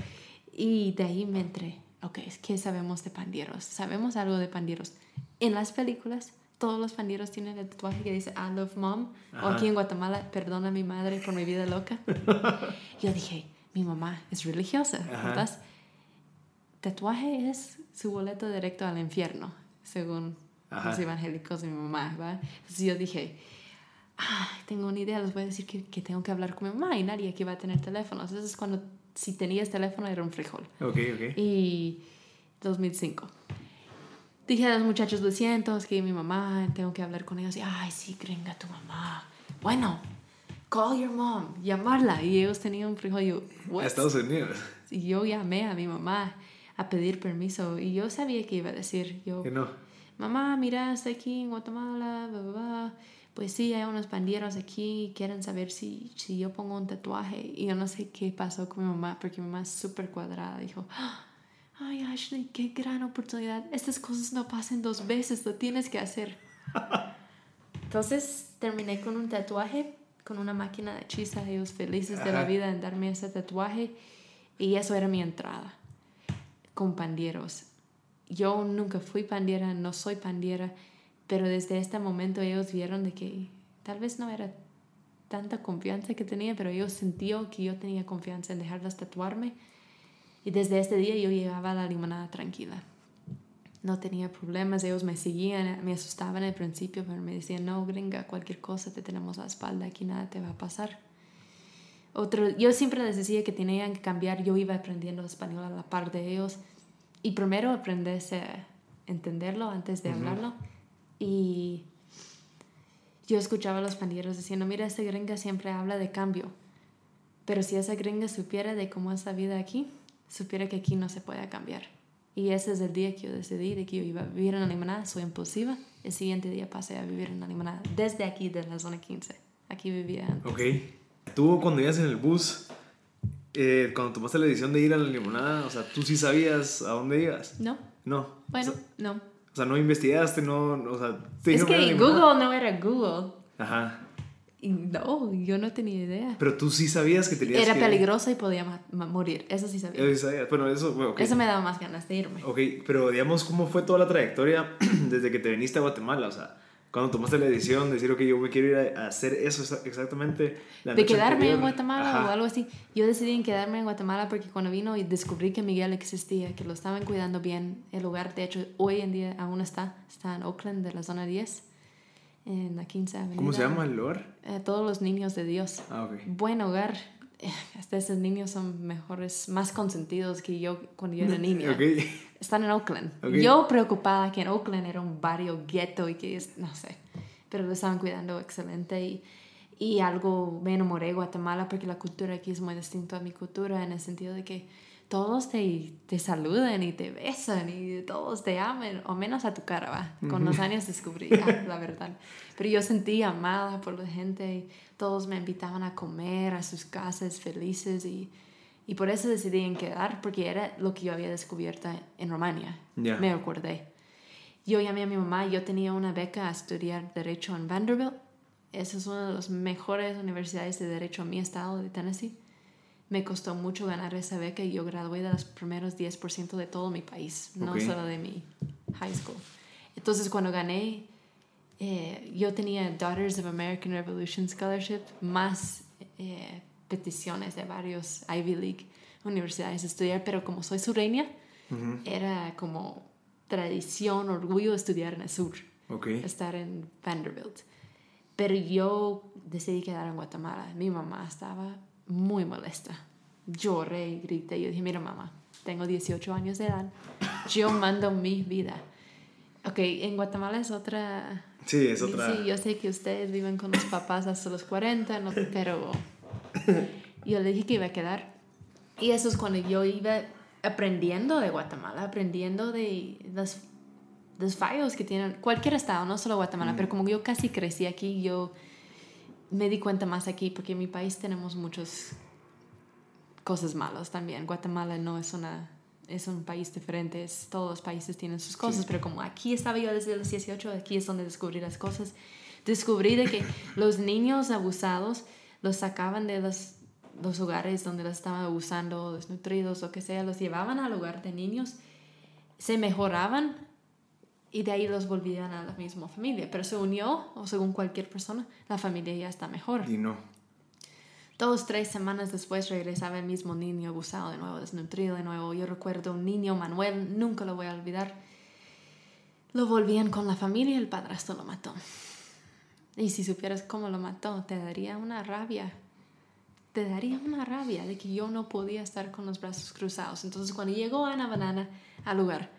Y de ahí me entré, ok, ¿qué sabemos de pandilleros? Sabemos algo de pandilleros. En las películas, todos los pandilleros tienen el tatuaje que dice I love mom. O Ajá. aquí en Guatemala, perdona a mi madre por mi vida loca. [laughs] yo dije, mi mamá es religiosa, Ajá. ¿verdad? Tatuaje es su boleto directo al infierno, según Ajá. los evangélicos y mi mamá, ¿va? Entonces yo dije, ah, tengo una idea, les voy a decir que, que tengo que hablar con mi mamá y nadie aquí va a tener teléfono. Entonces cuando, si tenías teléfono era un frijol. Ok, ok. Y 2005. Dije a los muchachos, lo siento, es que mi mamá, tengo que hablar con ellos. Y, ay, sí, gringa, tu mamá. Bueno, call your mom, llamarla. Y ellos tenían un frijol. Yo, A "What?" Estados Unidos. Y yo llamé a mi mamá a pedir permiso. Y yo sabía que iba a decir. Yo, Que no. Mamá, mira, estoy aquí en Guatemala, bla, bla, bla. Pues sí, hay unos pandilleros aquí, quieren saber si, si yo pongo un tatuaje. Y yo no sé qué pasó con mi mamá, porque mi mamá es súper cuadrada. Dijo, ay, Ashley, qué gran oportunidad. Estas cosas no pasan dos veces, lo tienes que hacer. [laughs] Entonces terminé con un tatuaje, con una máquina de hechiza, ellos felices de la vida en darme ese tatuaje. Y eso era mi entrada con pandilleros. Yo nunca fui pandiera, no soy pandiera, pero desde este momento ellos vieron de que tal vez no era tanta confianza que tenía, pero ellos sentían que yo tenía confianza en dejarlas tatuarme. Y desde este día yo llegaba a la limonada tranquila. No tenía problemas, ellos me seguían, me asustaban al principio, pero me decían, no, gringa, cualquier cosa te tenemos a la espalda, aquí nada te va a pasar. Otro, yo siempre les decía que tenían que cambiar, yo iba aprendiendo español a la par de ellos. Y primero aprendes a entenderlo antes de hablarlo. Y yo escuchaba a los pandilleros diciendo, mira, esta gringa siempre habla de cambio. Pero si esa gringa supiera de cómo es la vida aquí, supiera que aquí no se puede cambiar. Y ese es el día que yo decidí de que yo iba a vivir en la limonada, soy impulsiva. El siguiente día pasé a vivir en la limonada, desde aquí, de la zona 15. Aquí vivía antes. Ok. Tú cuando ibas en el bus, eh, cuando tomaste la decisión de ir a la limonada, o sea, tú sí sabías a dónde ibas. ¿No? No. Bueno, O sea, no. o sea, no investigaste, no, o sea, te Es que. Google no era Google. Ajá. No, yo no tenía idea. Pero tú sí sabías que tenías Era que... peligroso y podía morir. Eso sí sabía. Eh, sabías. Bueno, eso, bueno, ok. Eso me daba más ganas de irme. Ok, pero digamos, ¿cómo fue toda la trayectoria [clears throat] desde que te viniste a Guatemala? O sea, cuando tomaste la decisión de decir, ok, yo me quiero ir a, hacer eso exa- exactamente. la de quedarme anterior. en Guatemala Ajá. o algo así. Yo decidí en quedarme en Guatemala porque cuando vino y descubrí que Miguel existía, que lo estaban cuidando bien, el lugar, de hecho, hoy en día aún está, está en Oakland, de la zona 10, en la 15 Avenida. ¿Cómo se llama el lugar? Eh, todos los niños de Dios. Ah, ok. Buen hogar. Eh, Hasta esos niños son mejores, más consentidos que yo cuando yo era [laughs] niña. Ok. Están en Oakland. Ok. Yo preocupada que en Oakland era un barrio gueto y que es, no sé, pero lo estaban cuidando excelente y, y algo me enamoré de Guatemala porque la cultura aquí es muy distinta a mi cultura en el sentido de que todos te, te saludan y te besan y todos te aman, o menos a tu cara, va. Con los años descubrí ah, la verdad. Pero yo sentí amada por la gente y todos me invitaban a comer a sus casas felices y, y por eso decidí en quedar, porque era lo que yo había descubierto en Rumania. Me acordé. Yo llamé a mi mamá, yo tenía una beca a estudiar Derecho en Vanderbilt. Esa es una de las mejores universidades de Derecho en mi estado de Tennessee me costó mucho ganar esa beca y yo gradué de los primeros 10% de todo mi país, no solo de mi high school. Entonces cuando gané, eh, yo tenía Daughters of American Revolution Scholarship, más eh, peticiones de varios Ivy League universidades de estudiar, pero como soy sureña, era como tradición, orgullo estudiar en el sur, estar en Vanderbilt. Pero yo decidí quedar en Guatemala. Mi mamá estaba muy molesta. Lloré y grité. Yo dije, mira mamá, tengo 18 años de edad, yo mando mi vida. Ok, en Guatemala es otra... Sí, es otra... Sí, yo sé que ustedes viven con los papás hasta los 40, ¿no? [laughs] pero [laughs] yo le dije que iba a quedar. Y eso es cuando yo iba aprendiendo de Guatemala, aprendiendo de los, los fallos que tienen cualquier estado, no solo Guatemala, pero como yo casi crecí aquí, yo me di cuenta más aquí porque en mi país tenemos muchas cosas malas también. Guatemala no es una es un país diferente, todos los países tienen sus cosas, pero como aquí estaba yo desde los 18, aquí es donde descubrí las cosas. Descubrí de que los niños abusados los sacaban de los, los hogares donde los estaban abusando, desnutridos o que sea, los llevaban al hogar de niños, se mejoraban y de ahí los volvían a la misma familia. Pero se unió, o según cualquier persona, la familia ya está mejor. Y no. Dos, tres semanas después regresaba el mismo niño abusado de nuevo, desnutrido de nuevo. Yo recuerdo un niño, Manuel, nunca lo voy a olvidar. Lo volvían con la familia y el padrastro lo mató. Y si supieras cómo lo mató, te daría una rabia. Te daría una rabia de que yo no podía estar con los brazos cruzados. Entonces cuando llegó Ana Banana al lugar,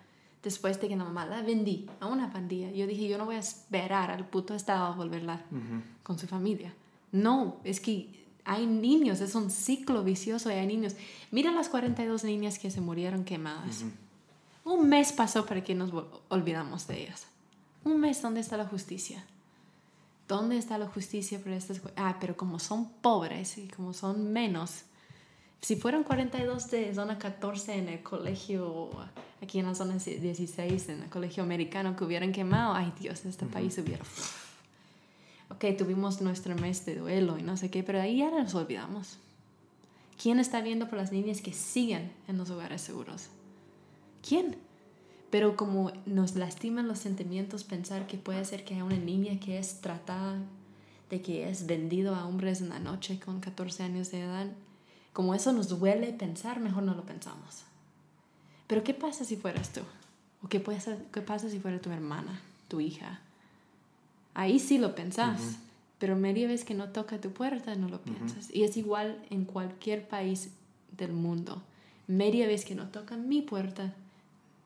después de que la mamá la vendí a una pandilla, yo dije, yo no voy a esperar al puto estado a volverla con su familia. No, es que hay niños, es un ciclo vicioso y hay niños. Mira las 42 niñas que se murieron quemadas. Un mes pasó para que nos olvidamos de ellas. Un mes, ¿dónde está la justicia? ¿Dónde está la justicia para estas Ah, pero como son pobres y como son menos, si fueran 42 de zona 14 en el colegio, aquí en la zona 16, en el colegio americano, que hubieran quemado, ay Dios, este país hubiera... Ok, tuvimos nuestro mes de duelo y no sé qué, pero ahí ya nos olvidamos. ¿Quién está viendo por las niñas que siguen en los hogares seguros? ¿Quién? Pero como nos lastiman los sentimientos pensar que puede ser que haya una niña que es tratada, de que es vendido a hombres en la noche con 14 años de edad, como eso nos duele pensar, mejor no lo pensamos. Pero ¿qué pasa si fueras tú? ¿O qué pasa, qué pasa si fuera tu hermana, tu hija? Ahí sí lo pensás, pero media vez que no toca tu puerta no lo piensas. Y es igual en cualquier país del mundo. Media vez que no toca mi puerta,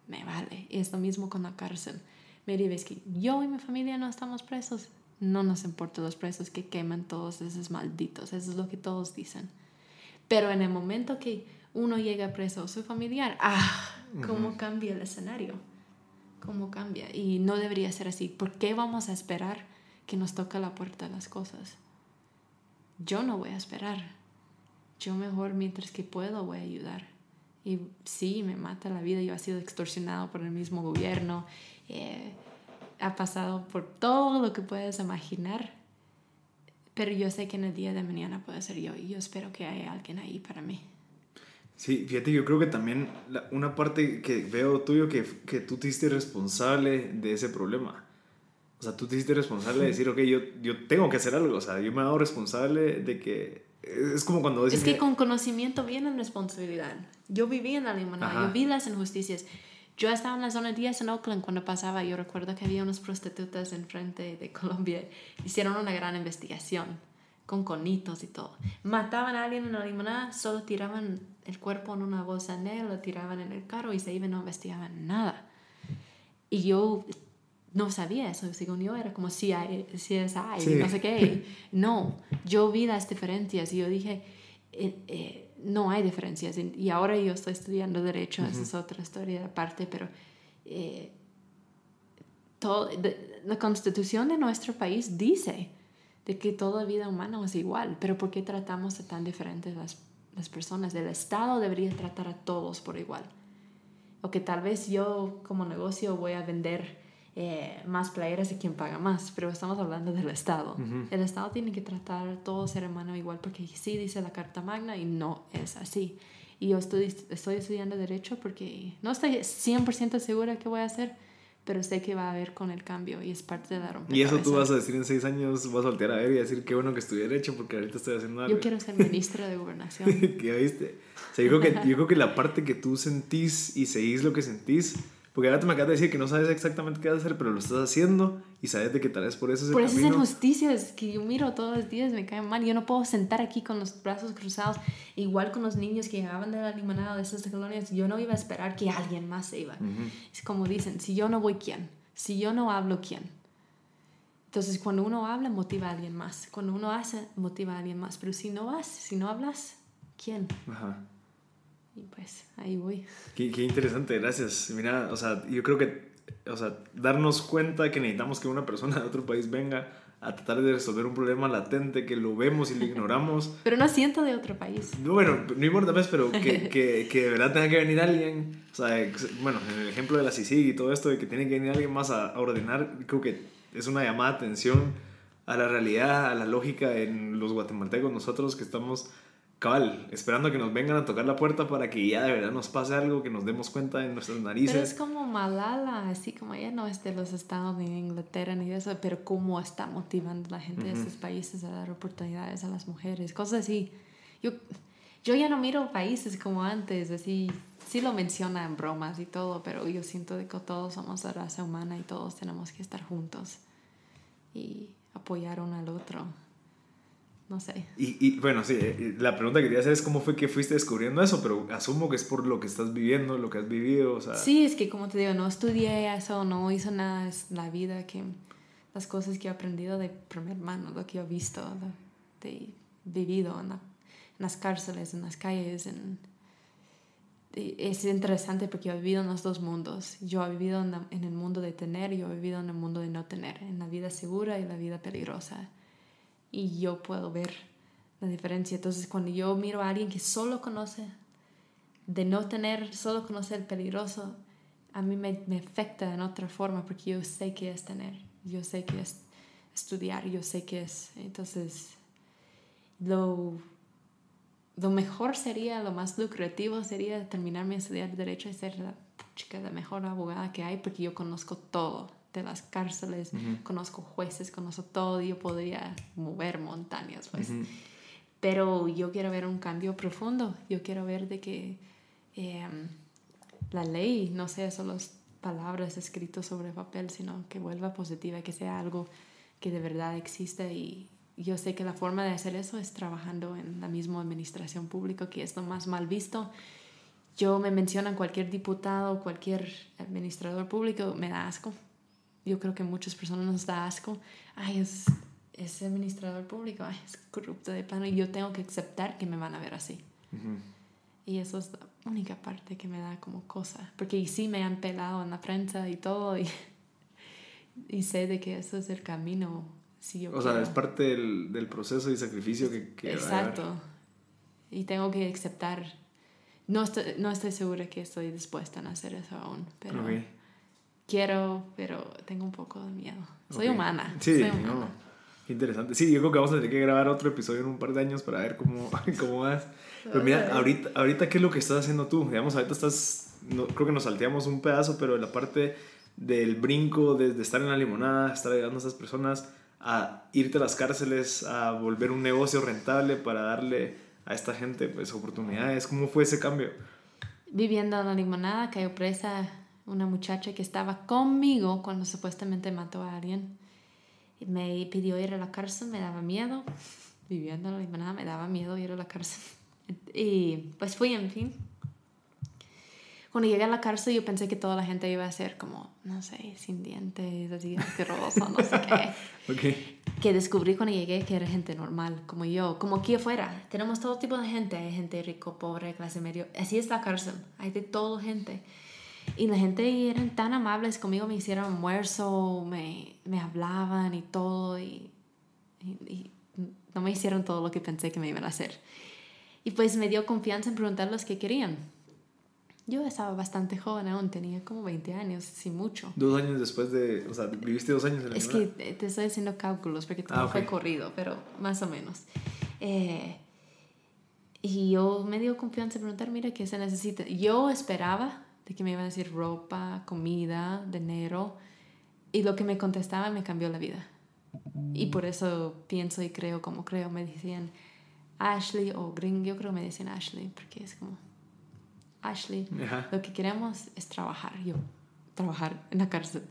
me vale. Y es lo mismo con la cárcel. Vez que yo y mi familia no estamos presos, no nos importa los presos que queman todos esos malditos. Eso es lo que todos dicen. Pero en el momento que uno llega preso a su familiar, ¡ah! ¿Cómo cambia el escenario? ¿Cómo cambia? Y no debería ser así. ¿Por qué vamos a esperar que nos toque la puerta las cosas? Yo no voy a esperar. Yo mejor mientras que puedo voy a ayudar. Y sí, me mata la vida. Yo he sido extorsionado por el mismo gobierno. Eh, ha pasado por todo lo que puedes imaginar pero yo sé que en el día de mañana puede ser yo y yo espero que haya alguien ahí para mí. Sí, fíjate, yo creo que también una parte que veo tuyo que, que tú te hiciste responsable de ese problema. O sea, tú te hiciste responsable de decir, ok, yo, yo tengo que hacer algo. O sea, yo me hago responsable de que... Es como cuando... Es que con conocimiento viene responsabilidad. Yo viví en la limonada, yo vi las injusticias. Yo estaba en la zona 10 en Oakland cuando pasaba. Yo recuerdo que había unas prostitutas enfrente de Colombia. Hicieron una gran investigación con conitos y todo. Mataban a alguien en la limonada, solo tiraban el cuerpo en una bolsa negra, lo tiraban en el carro y se iban, no investigaban nada. Y yo no sabía eso, según yo era como si hay, si es hay, no sé qué. No, yo vi las diferencias y yo dije, eh, eh, no hay diferencias. Y ahora yo estoy estudiando derecho, esa es otra historia aparte, pero eh, todo, la constitución de nuestro país dice de que toda vida humana es igual, pero ¿por qué tratamos de tan diferentes las, las personas? El Estado debería tratar a todos por igual. O que tal vez yo como negocio voy a vender eh, más playeras de quien paga más, pero estamos hablando del Estado. El Estado tiene que tratar a todo ser humano igual porque sí dice la Carta Magna y no es así. Y yo estoy, estoy estudiando Derecho porque no estoy 100% segura qué voy a hacer, pero sé que va a haber con el cambio y es parte de la rompecabezas. Y eso tú vas a decir en seis años, vas a voltear a ver y decir qué bueno que estudié Derecho porque ahorita estoy haciendo algo. Yo quiero ser ministra de Gobernación. [laughs] ¿Qué viste? O sea, yo creo, que, yo creo que la parte que tú sentís y seguís lo que sentís porque ahora te me acabas de decir que no sabes exactamente qué hacer, pero lo estás haciendo y sabes de que tal vez por eso es Por esas injusticias que yo miro todos los días me caen mal. Yo no puedo sentar aquí con los brazos cruzados, igual con los niños que llegaban de la limonada de esas colonias. Yo no iba a esperar que alguien más se iba. Es como dicen, si yo no voy, ¿quién? Si yo no hablo, ¿quién? Entonces, cuando uno habla, motiva a alguien más. Cuando uno hace, motiva a alguien más. Pero si no vas, si no hablas, ¿quién? Ajá. Y pues ahí voy. Qué, qué, interesante, gracias. Mira, o sea, yo creo que, o sea, darnos cuenta que necesitamos que una persona de otro país venga a tratar de resolver un problema latente que lo vemos y lo ignoramos. [laughs] pero no siento de otro país. No, bueno, no importa, pues, pero que, que, que, de verdad tenga que venir alguien. O sea, bueno, en el ejemplo de la CICIG y todo esto, de que tiene que venir alguien más a, a ordenar, creo que es una llamada de atención a la realidad, a la lógica en los guatemaltecos, nosotros que estamos cabal, esperando que nos vengan a tocar la puerta para que ya de verdad nos pase algo, que nos demos cuenta en nuestras narices. Pero es como Malala, así como ella no es de los estados ni de Inglaterra ni de eso, pero cómo está motivando a la gente de esos países a dar oportunidades a las mujeres, cosas así. Yo, yo ya no miro países como antes, así, sí lo menciona en bromas y todo, pero yo siento de que todos somos la raza humana y todos tenemos que estar juntos y apoyar uno al otro no sé. Y, y, bueno, sí, eh, la pregunta que quería hacer es cómo fue que fuiste descubriendo eso, pero asumo que es por lo que estás viviendo, lo que has vivido, o sea... Sí, es que como te digo, no estudié eso, no hice nada, es la vida que... Las cosas que he aprendido de primer mano, lo que he visto, lo he vivido en, las cárceles, en las calles, en... Es interesante porque he vivido en los dos mundos. Yo he vivido en, en el mundo de tener, yo he vivido en el mundo de no tener, en la vida segura y la vida peligrosa y yo puedo ver la diferencia. Entonces, cuando yo miro a alguien que solo conoce, de no tener, solo conocer el peligroso, a mí me, me afecta en otra forma porque yo sé qué es tener, yo sé qué es estudiar, yo sé qué es. Entonces, lo, lo mejor sería, lo más lucrativo sería terminarme de estudiar Derecho y ser la, chica, la mejor abogada que hay porque yo conozco todo de las cárceles, conozco jueces, conozco todo, yo podría mover montañas, pues. Pero yo quiero ver un cambio profundo, yo quiero ver de que em, la ley no sea solo palabras escritas sobre papel, sino que vuelva positiva, que sea algo que de verdad exista y yo sé que la forma de hacer eso es trabajando en la misma administración pública, que es lo más mal visto. Yo me mencionan cualquier diputado, cualquier administrador público, me da asco yo creo que muchas personas nos da asco, ay, es, es administrador público, ay, es corrupto de plano, y yo tengo que aceptar que me van a ver así. Y eso es la única parte que me da como cosa, porque sí me han pelado en la prensa y todo, y, y sé de que eso es el camino. Si yo o sea, es parte del, del, proceso y sacrificio que, que Exacto. Y tengo que aceptar. No estoy, no estoy segura que estoy dispuesta a hacer eso aún, pero quiero, pero tengo un poco de miedo. Soy humana. Sí, soy humana. Qué interesante. Sí, yo creo que vamos a tener que grabar otro episodio en un par de años para ver cómo, [laughs] cómo vas. Pero mira, ahorita, ahorita, ¿qué es lo que estás haciendo tú? Digamos, ahorita estás, no, creo que nos salteamos un pedazo, pero la parte del brinco, de, estar en la limonada, estar ayudando a esas personas a irte a las cárceles, a volver un negocio rentable para darle a esta gente pues oportunidades. ¿Cómo fue ese cambio? Viviendo en la limonada, cayó presa una muchacha que estaba conmigo cuando supuestamente mató a alguien. Me pidió ir a la cárcel, me daba miedo. Viviendo en la me daba miedo ir a la cárcel. [laughs] Y pues fui, en fin. Cuando llegué a la cárcel yo pensé que toda la gente iba a ser como, no sé, sin dientes, así asqueroso, no sé qué. [laughs] Ok. Que descubrí cuando llegué que era gente normal, como yo, como aquí afuera. Tenemos todo tipo de gente, hay gente rico, pobre, clase medio. Así es la cárcel, hay de todo gente. Y la gente eran tan amables conmigo, me hicieron almuerzo, me, me hablaban y todo, y, y, y no me hicieron todo lo que pensé que me iban a hacer. Y pues me dio confianza en preguntarles qué querían. Yo estaba bastante joven aún, tenía como 20 años, sin mucho. Dos años después de, o sea, viviste dos años en la Es que te estoy haciendo cálculos porque todo Ah, ok. fue corrido, pero más o menos. Eh, y yo me dio confianza en preguntar, mira, ¿qué se necesita? Yo esperaba de que me iban a decir ropa, comida, dinero, y lo que me contestaban me cambió la vida. Y por eso pienso y creo como creo. Me decían Ashley o Green, yo creo que me decían Ashley, porque es como Ashley. Lo que queremos es trabajar. Yo, trabajar en la cárcel.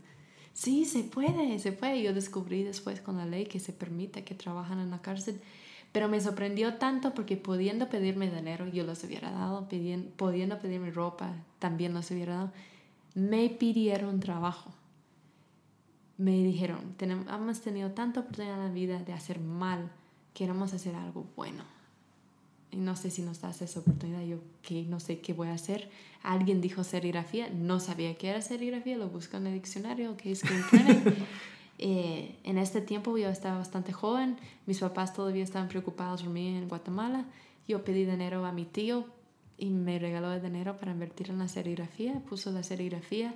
Sí, se puede, se puede. Yo descubrí después con la ley que se permite que trabajan en la cárcel. Pero me sorprendió tanto porque pudiendo pedirme dinero, yo los hubiera dado. Pidien- pudiendo pedirme ropa, también los hubiera dado. Me pidieron trabajo. Me dijeron, "Tenem- hemos tenido tanta oportunidad en la vida de hacer mal, queremos hacer algo bueno y no sé si nos das esa oportunidad, yo que no sé qué voy a hacer. Alguien dijo serigrafía, no sabía qué era serigrafía, lo busco en el diccionario, que es printing. [laughs] Eh, en este tiempo yo estaba bastante joven, mis papás todavía estaban preocupados por mí en Guatemala. Yo pedí dinero a mi tío y me regaló el dinero para invertir en la serigrafía, puso la serigrafía.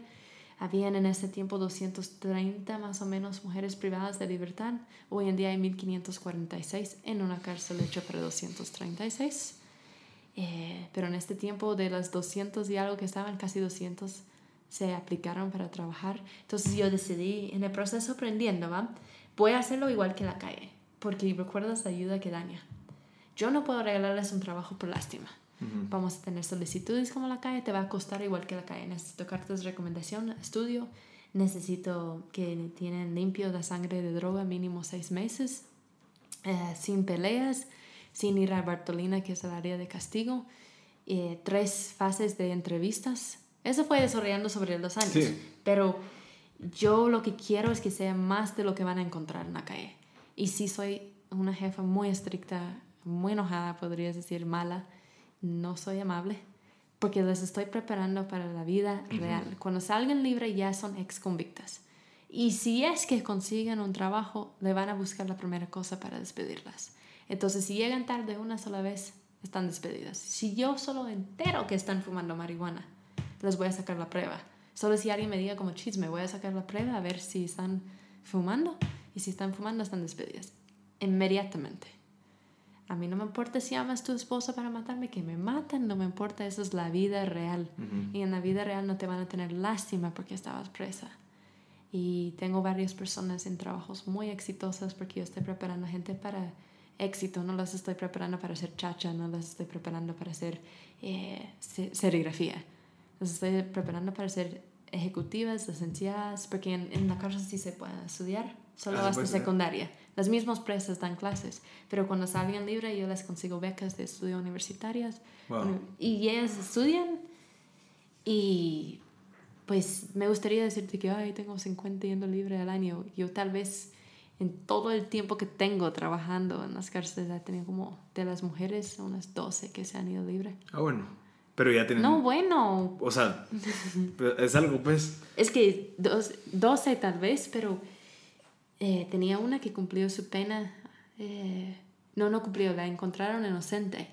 Habían en ese tiempo 230 más o menos mujeres privadas de libertad. Hoy en día hay 1546 en una cárcel hecha para 236. Eh, pero en este tiempo de las 200 y algo que estaban, casi 200 se aplicaron para trabajar. Entonces yo decidí, en el proceso aprendiendo, ¿va? voy a hacerlo igual que en la calle, porque recuerdas la ayuda que daña. Yo no puedo regalarles un trabajo por lástima. Vamos a tener solicitudes como la calle, te va a costar igual que la calle. Necesito cartas de recomendación, estudio, necesito que tienen limpio la sangre de droga mínimo seis meses, eh, sin peleas, sin ir a Bartolina, que es el área de castigo, eh, tres fases de entrevistas. Eso fue desarrollando sobre los años, Sí. pero yo lo que quiero es que sea más de lo que van a encontrar en la calle. Y sí soy una jefa muy estricta, muy enojada, podrías decir mala, no soy amable, porque les estoy preparando para la vida real. Cuando salgan libre ya son ex convictas. Y si es que consiguen un trabajo, le van a buscar la primera cosa para despedirlas. Entonces, si llegan tarde una sola vez, están despedidas. Si yo solo entero que están fumando marihuana, les voy a sacar la prueba. Solo si alguien me diga como chisme, voy a sacar la prueba a ver si están fumando. Y si están fumando, están despedidas. Inmediatamente. A mí no me importa si amas a tu esposa para matarme, que me matan, no me importa, eso es la vida real. Y en la vida real no te van a tener lástima porque estabas presa. Y tengo varias personas en trabajos muy exitosos porque yo estoy preparando gente para éxito, no las estoy preparando para hacer chacha, no las estoy preparando para hacer eh, se- serigrafía. Las estoy preparando para ser ejecutivas, licenciadas, porque en, en la cárcel sí se puede estudiar, solo Ah, hasta secundaria. Las mismas presas dan clases, pero cuando salgan libre yo les consigo becas de estudio universitarias Wow. y ellas estudian y pues me gustaría decirte que ay, tengo 50 yendo libre al año. Yo tal vez en todo el tiempo que tengo trabajando en las cárceles he tenido como de las mujeres unas 12 que se han ido libre. Ah, bueno. Pero ya tienen. No, bueno, O sea, es algo, pues. es que dos, 12 tal vez, pero eh, tenía una que cumplió su pena. eh, no, no cumplió, la encontraron inocente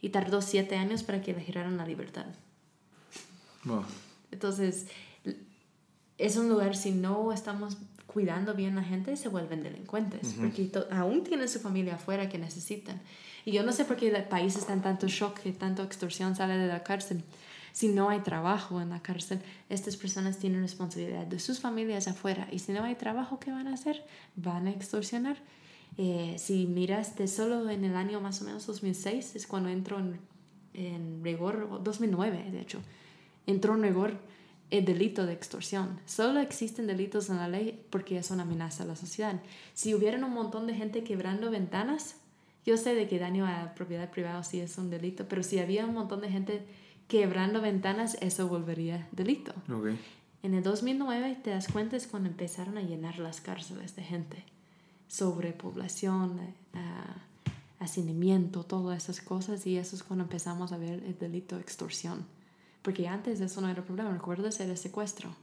y tardó 7 años para que le giraran la libertad. Wow. Entonces, es un lugar, si no estamos cuidando bien a la gente, se vuelven delincuentes, porque to- aún tienen su familia afuera que necesitan. Y yo no sé por qué el país está en tanto shock, que tanto extorsión sale de la cárcel. Si no hay trabajo en la cárcel, estas personas tienen responsabilidad de sus familias afuera. Y si no hay trabajo, ¿qué van a hacer? Van a extorsionar. Eh, si miras de solo en el año más o menos 2006, es cuando entró en, en rigor, o 2009 de hecho, entró en rigor el delito de extorsión. Solo existen delitos en la ley porque es una amenaza a la sociedad. Si hubieran un montón de gente quebrando ventanas, yo sé de que daño a propiedad privada sí es un delito, pero si había un montón de gente quebrando ventanas, eso volvería delito. Ok. En el 2009 te das cuenta es cuando empezaron a llenar las cárceles de gente. Sobrepoblación, ah, hacinamiento, todas esas cosas. Y eso es cuando empezamos a ver el delito de extorsión. Porque antes eso no era problema. ¿Recuerdas? Era secuestro.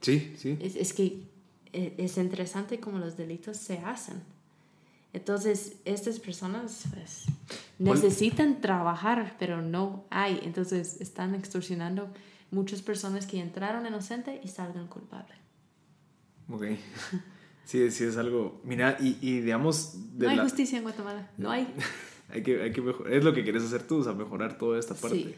Sí, sí. Es, es que eh, es interesante cómo los delitos se hacen. Entonces, estas personas pues, ¿Cuál- necesitan trabajar, pero no hay. Entonces, están extorsionando muchas personas que entraron inocente y salgan culpables. Ok. [laughs] Sí, sí es algo... Mira, y, y digamos... De no hay la- justicia en Guatemala. No hay. [laughs] Hay que, hay que mejorar. Es lo que quieres hacer tú, o sea, mejorar toda esta parte. Sí.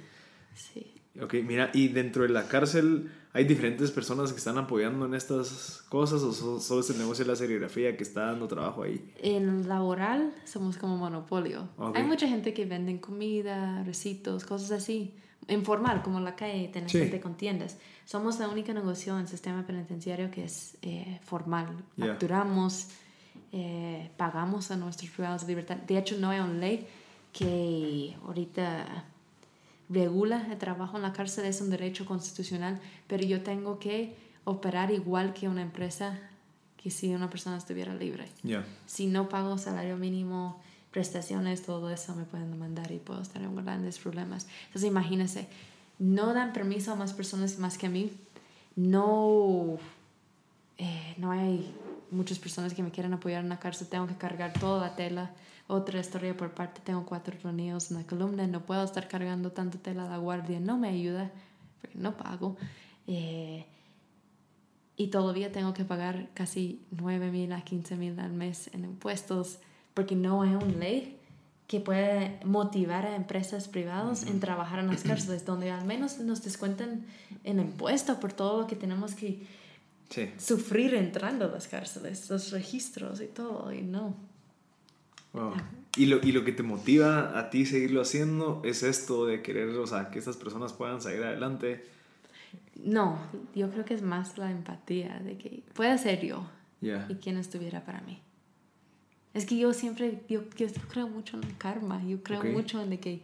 Sí. Ok, mira, y dentro de la cárcel hay diferentes personas que están apoyando en estas cosas o so- solo es el negocio de la serigrafía que está dando trabajo ahí. En laboral somos como monopolio. Hay mucha gente que venden comida, recitos, cosas así. Informal, como en la calle, tenés Sí. gente con tiendas. Somos la única negocio en el sistema penitenciario que es eh, formal. Facturamos, eh, pagamos a nuestros privados de libertad. De hecho, no hay una ley que ahorita regula el trabajo en la cárcel, es un derecho constitucional, pero yo tengo que operar igual que una empresa que si una persona estuviera libre si no pago salario mínimo, prestaciones, todo eso me pueden demandar y puedo estar en grandes problemas. Entonces imagínense, no dan permiso a más personas más que a mí, no, eh, no hay muchas personas que me quieran apoyar en la cárcel, tengo que cargar toda la tela. Otra historia por parte, tengo cuatro tornillos en la columna, no puedo estar cargando tanta tela a la guardia, no me ayuda, porque no pago. Eh, y todavía tengo que pagar casi 9 mil a 15 mil al mes en impuestos porque no hay una ley que pueda motivar a empresas privadas en trabajar en las cárceles donde al menos nos descuentan en impuesto por todo lo que tenemos que Sí. sufrir entrando a las cárceles, los registros y todo, y no. Wow. Y lo, y lo que te motiva a ti seguirlo haciendo es esto de querer, o sea, que estas personas puedan salir adelante. No, yo creo que es más la empatía de que puede ser yo Ya. y quién estuviera para mí. Es que yo siempre, yo, yo creo mucho en el karma, yo creo Ok. mucho en de que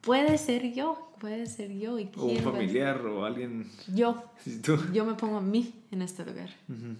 puede ser yo, puede ser yo. ¿Y O un familiar o alguien. Yo, [laughs] tú. yo me pongo a mí en este lugar. Ujú.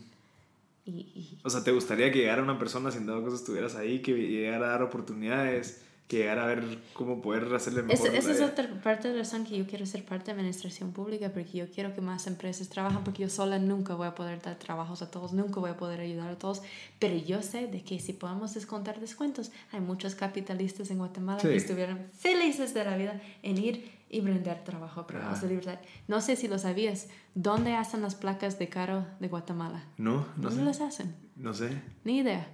Y, y O sea, ¿te gustaría que llegara una persona sin dado caso estuvieras ahí, que llegara a dar oportunidades, que llegara a ver cómo poder hacerle mejor? Esa, es otra parte de la razón que yo quiero ser parte de administración pública, porque yo quiero que más empresas trabajen, porque yo sola nunca voy a poder dar trabajos a todos, nunca voy a poder ayudar a todos, pero yo sé de que si podemos descontar descuentos, hay muchos capitalistas en Guatemala Sí. que estuvieran felices de la vida en ir y brindar trabajo a privados Ajá. de libertad. No sé si lo sabías, ¿dónde hacen las placas de caro de Guatemala? No, no ¿Dónde sé. las hacen? No sé. Ni idea.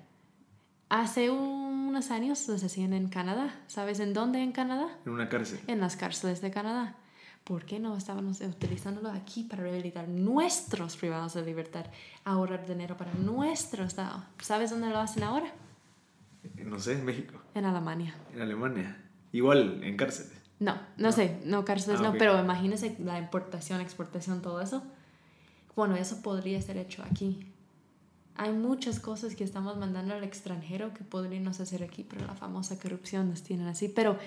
Hace unos años las hacían en Canadá. ¿Sabes en dónde en Canadá? En una cárcel. en las cárceles de Canadá. ¿Por qué no estábamos utilizándolo aquí para rehabilitar nuestros privados de libertad, ahorrar dinero para nuestro Estado? ¿Sabes dónde lo hacen ahora? No sé, en México, En Alemania. en Alemania. Igual, en cárceles. No, no, sé, no cárceles, Ah, no, pero imagínense la importación, exportación, todo eso. Bueno, eso podría ser hecho aquí. Hay muchas cosas que estamos mandando al extranjero que podríamos hacer aquí, pero la famosa corrupción nos tienen así. Pero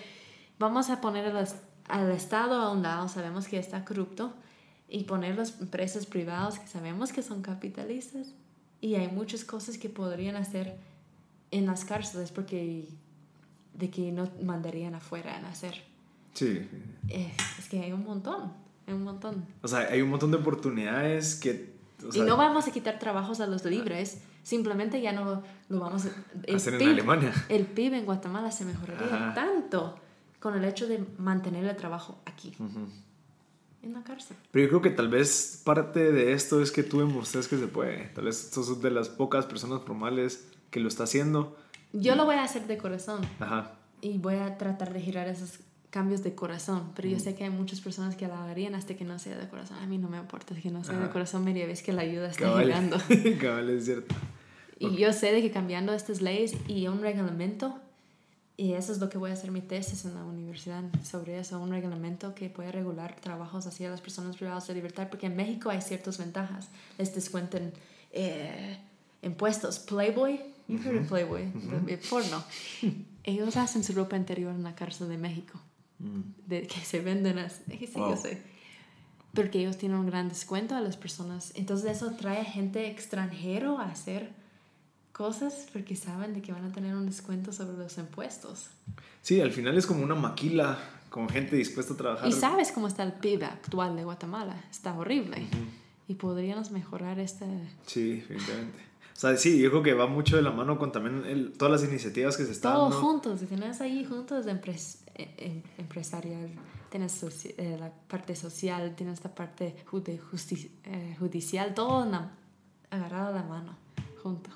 vamos a poner al, al Estado a un lado, sabemos que está corrupto, y poner las empresas privadas que sabemos que son capitalistas. Y hay muchas cosas que podrían hacer en las cárceles porque de que no mandarían afuera a hacer. Sí. Eh, es que hay un montón, hay un montón. O sea, hay un montón de oportunidades que... o sea, y no vamos a quitar trabajos a los libres, simplemente ya no lo, vamos a el Hacer en PIB Alemania. El PIB en Guatemala se mejoraría Ajá. tanto con el hecho de mantener el trabajo aquí, Ujú. en la cárcel. Pero yo creo que tal vez parte de esto es que tú demostrás que se puede. Tal vez sos de las pocas personas formales que lo está haciendo. Yo lo voy a hacer de corazón Ajá. y voy a tratar de girar esos cambios de corazón, pero yo sé que hay muchas personas que la harían hasta que no sea de corazón. A mí no me importa que no sea de Ajá. corazón, María, ves que la ayuda está Cabal. llegando. [laughs] Cabal, es cierto. Y yo sé de que cambiando estas leyes y un reglamento, y eso es lo que voy a hacer mi tesis en la universidad sobre eso, un reglamento que pueda regular trabajos así a las personas privadas de libertad, porque en México hay ciertas ventajas. Les descuentan eh, impuestos. Playboy, you heard of Playboy, el porno. Ellos hacen su ropa interior en la cárcel de México. De que se venden así. [laughs] Sí, Wow. yo sé. Porque ellos tienen un gran descuento a las personas. Entonces eso trae a gente extranjero a hacer cosas porque saben de que van a tener un descuento sobre los impuestos. Sí, al final es como una maquila con gente dispuesta a trabajar. Y sabes cómo está el PIB actual de Guatemala. Está horrible. Y podríamos mejorar este... Sí, definitivamente. O sea, sí, yo creo que va mucho de la mano con también el- todas las iniciativas que se están Todos dando. juntos. Y tienes ahí juntos de empresarial. Tienes eh, la parte social. Tienes esta parte eh, judicial. Todo la- agarrado de la mano. Junto.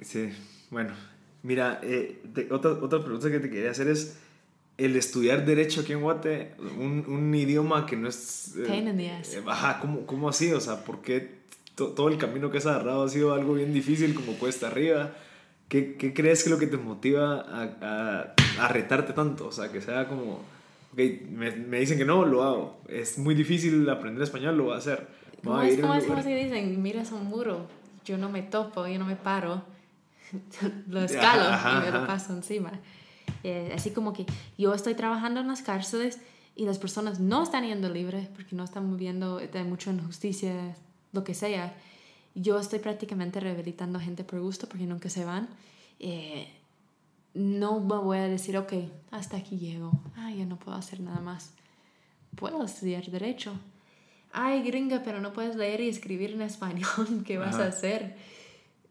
Sí, bueno. Mira, eh, te- otra, otra pregunta que te quería hacer es, el estudiar derecho aquí en Guate, un, un idioma que no es... eh, Ajá, ¿cómo, ¿cómo así? O sea, ¿por qué to- todo el camino que has agarrado ha sido algo bien difícil, como cuesta arriba? ¿Qué, qué crees que es lo que te motiva a, a, a retarte tanto? O sea, que sea como, ok, me, me dicen que no, lo hago. Es muy difícil aprender español, lo voy a hacer. ¿Cómo a es un es como se dicen? Miras un muro. Yo no me topo, yo no me paro. [laughs] lo Ajá, escalo ajá, y me lo ajá. paso encima. Eh, así como que yo estoy trabajando en las cárceles y las personas no están yendo libre porque no están viendo de mucha injusticia, lo que sea. Yo estoy prácticamente rehabilitando gente por gusto porque nunca se van. Eh, no me voy a decir, ok, hasta aquí llego. Ah, ya no puedo hacer nada más. Puedo estudiar derecho. Ay, gringa, pero no puedes leer y escribir en español. [laughs] ¿Qué vas Ajá. a hacer?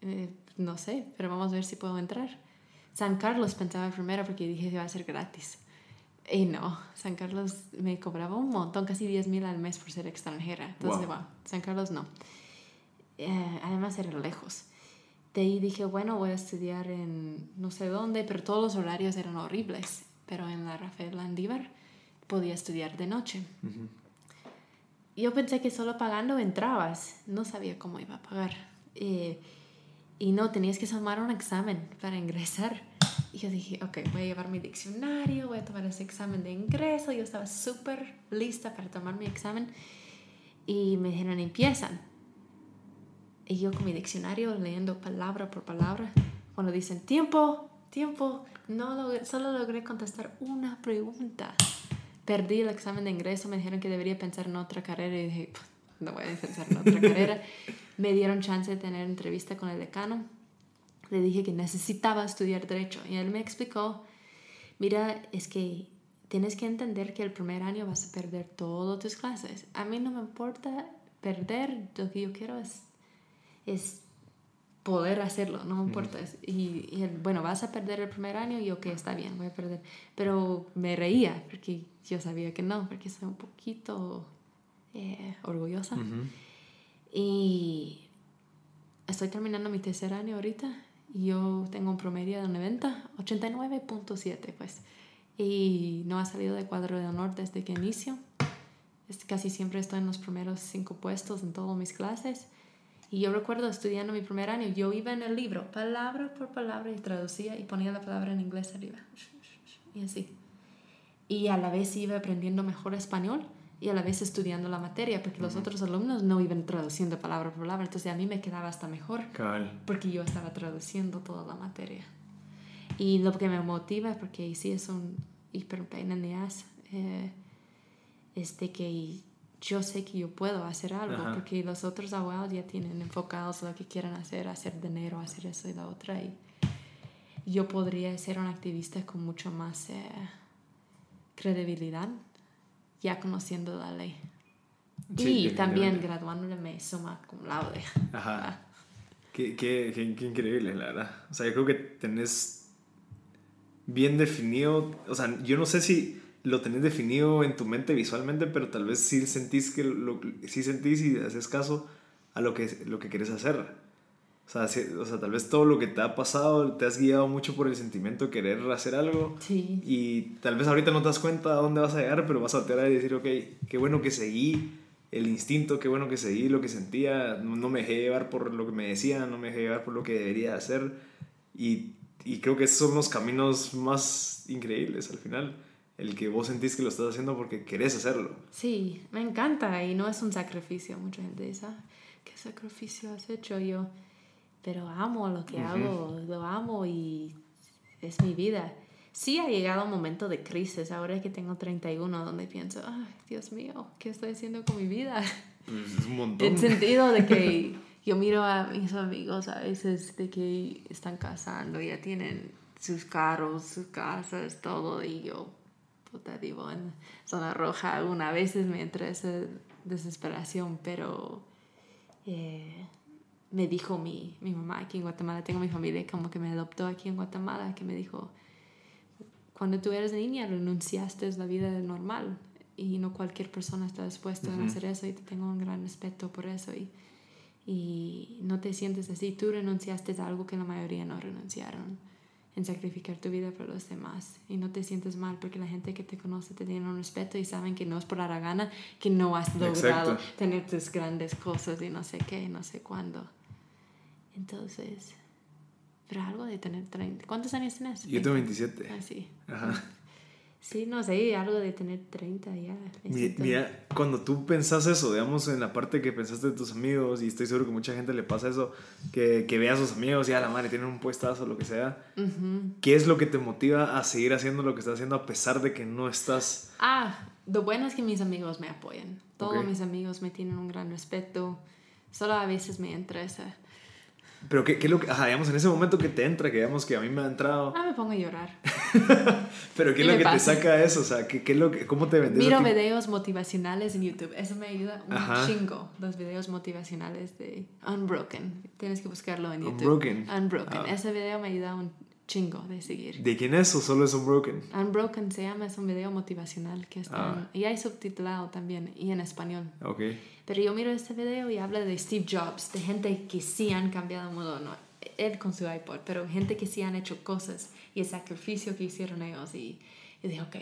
Eh, no sé, pero vamos a ver si puedo entrar. San Carlos pensaba primero porque dije que iba a ser gratis. Y no, San Carlos me cobraba un montón, casi 10 mil al mes por ser extranjera. Entonces, Wow. wow, San Carlos no. Eh, además era lejos. De ahí dije, bueno, voy a estudiar en no sé dónde, pero todos los horarios eran horribles. Pero en la Rafael Landívar podía estudiar de noche. Yo pensé que solo pagando entrabas, no sabía cómo iba a pagar. Eh, y no, tenías que tomar un examen para ingresar. Y yo dije, ok, voy a llevar mi diccionario, voy a tomar ese examen de ingreso. Yo estaba súper lista para tomar mi examen. Y me dijeron, empiezan. Y yo con mi diccionario leyendo palabra por palabra. Cuando dicen tiempo, tiempo, no logré- solo logré contestar una pregunta. Perdí el examen de ingreso, me dijeron que debería pensar en otra carrera y dije, "Pff, no voy a pensar en otra carrera. [laughs] Me dieron chance de tener entrevista con el decano. Le dije que necesitaba estudiar derecho y él me explicó, mira, es que tienes que entender que el primer año vas a perder todas tus clases. A mí no me importa perder, lo que yo quiero es, es poder hacerlo, no importa. Y, y bueno, vas a perder el primer año y ok, está bien, voy a perder. Pero me reía porque yo sabía que no, porque soy un poquito eh, orgullosa. Y estoy terminando mi tercer año ahorita y yo tengo un promedio de 90, 89.7 pues. Y no ha salido de cuadro de honor desde que inicio. Es- Casi siempre estoy en los primeros cinco puestos en todas mis clases. Y yo recuerdo estudiando mi primer año, yo iba en el libro, palabra por palabra, y traducía y ponía la palabra en inglés arriba. Y así. Y a la vez iba aprendiendo mejor español y a la vez estudiando la materia, porque los otros alumnos no iban traduciendo palabra por palabra, entonces a mí me quedaba hasta mejor, Cabal. porque yo estaba traduciendo toda la materia. Y lo que me motiva, porque sí es un hiper pain in the ass, eh, es de que yo sé que yo puedo hacer algo, Ajá. porque los otros abogados ya tienen enfocados lo que quieren hacer, hacer dinero, hacer eso y la otra, y yo podría ser un activista con mucho más eh, credibilidad, ya conociendo la ley. Sí, y también graduándome suma cum laude. Ajá. [laughs] Qué, qué, qué, qué increíble, la verdad. O sea, yo creo que tenés bien definido, o sea, yo no sé si lo tenés definido en tu mente visualmente, pero tal vez sí sentís que lo, sí sentís y haces caso a lo que, lo que querés hacer. O sea, sí- o sea, tal vez todo lo que te ha pasado te has guiado mucho por el sentimiento de querer hacer algo. Sí. Y tal vez ahorita no te das cuenta a dónde vas a llegar, pero vas a voltear y decir, ok, qué bueno que seguí el instinto, qué bueno que seguí lo que sentía, no, no me dejé llevar por lo que me decían, no me dejé llevar por lo que debería hacer. Y, y creo que esos son los caminos más increíbles al final. El que vos sentís que lo estás haciendo porque querés hacerlo. Sí, me encanta y no es un sacrificio. Mucha gente dice, "Ah, ¿qué sacrificio has hecho yo? Pero amo lo que hago, lo amo y es mi vida. sí ha llegado un momento de crisis, ahora que tengo 31, donde pienso, ay, Dios mío, ¿qué estoy haciendo con mi vida? Pues es un montón. En sentido de que [laughs] yo miro a mis amigos a veces de que están casando, ya tienen sus carros, sus casas, todo, y yo, puta, vivo en zona roja. Algunas veces me entra esa desesperación, pero eh, me dijo mi, mi mamá aquí en Guatemala, tengo mi familia como que me adoptó aquí en Guatemala, que me dijo, cuando tú eres niña renunciaste a la vida normal y no cualquier persona está dispuesta a hacer eso y te tengo un gran respeto por eso y, y no te sientes así, tú renunciaste a algo que la mayoría no renunciaron en sacrificar tu vida por los demás y no te sientes mal porque la gente que te conoce te tiene un respeto y saben que no es por la gana que no has logrado tener tus grandes cosas y no sé qué, no sé cuándo. Entonces, pero algo de tener 30. ¿Cuántos años tienes? Yo tengo 27. Ah, sí. Ajá. Sí, no sé, algo de tener 30 ya. Mira, cuando tú pensás eso, digamos, en la parte que pensaste de tus amigos, y estoy seguro que mucha gente le pasa eso, que, que ve a sus amigos y a la madre tienen un puestazo o lo que sea, ¿qué es lo que te motiva a seguir haciendo lo que estás haciendo a pesar de que no estás... Ah, lo bueno es que mis amigos me apoyan. Todos mis amigos me tienen un gran respeto. Solo a veces me interesa pero ¿qué, qué es lo que, ajá, digamos, en ese momento que te entra, que digamos que a mí me ha entrado... Ah, me pongo a llorar. [laughs] Pero ¿qué es lo que te saca eso? O sea, ¿qué, qué es lo que, ¿cómo te vendes? Miro videos motivacionales en YouTube, eso me ayuda un chingo, los videos motivacionales de Unbroken, tienes que buscarlo en YouTube. Unbroken. Unbroken, ah. ese video me ayuda un chingo de seguir. ¿De quién es o solo es Unbroken? Unbroken se llama, es un video motivacional que está ah. y hay subtitulado también y en español. Ok. Pero yo miro este video y habla de Steve Jobs, de gente que sí han cambiado el mundo, no él con su iPod, pero gente que sí han hecho cosas y el sacrificio que hicieron ellos y, y dije, ok.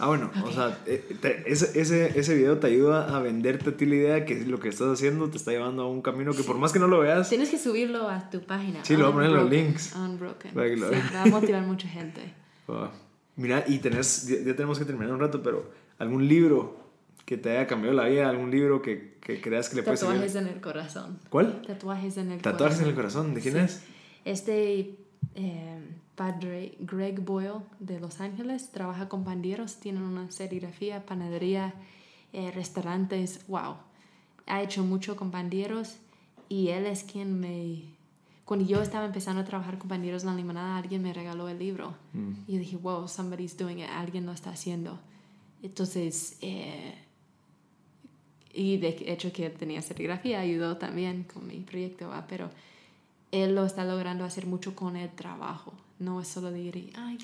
Ah, bueno, o sea, eh, ese, ese, ese, video te ayuda a venderte a ti la idea que lo que estás haciendo te está llevando a un camino que por más que no lo veas... Tienes que subirlo a tu página. Sí, lo voy a poner en los links. Unbroken. Para que lo sí, va a motivar mucha gente. [laughs] Mira, y tenés, ya, tenemos que terminar un rato, pero algún libro que te haya cambiado la vida, algún libro que, que creas que le puede servir. Tatuajes en el corazón. ¿Cuál? Tatuajes en el corazón. Tatuajes en el corazón, ¿de quién es? Este eh, padre Greg Boyle de Los Ángeles trabaja con pandilleros, tienen una serigrafía, panadería, eh, restaurantes, wow. Ha hecho mucho con pandilleros y él es quien me... Cuando yo estaba empezando a trabajar con pandilleros en la limonada, alguien me regaló el libro. Mm. Y yo dije, wow, somebody's doing it, alguien lo está haciendo. Entonces, eh, y de hecho que tenía serigrafía ayudó también con mi proyecto, ¿va? pero él lo está logrando hacer mucho con el trabajo. No es solo de ir ay,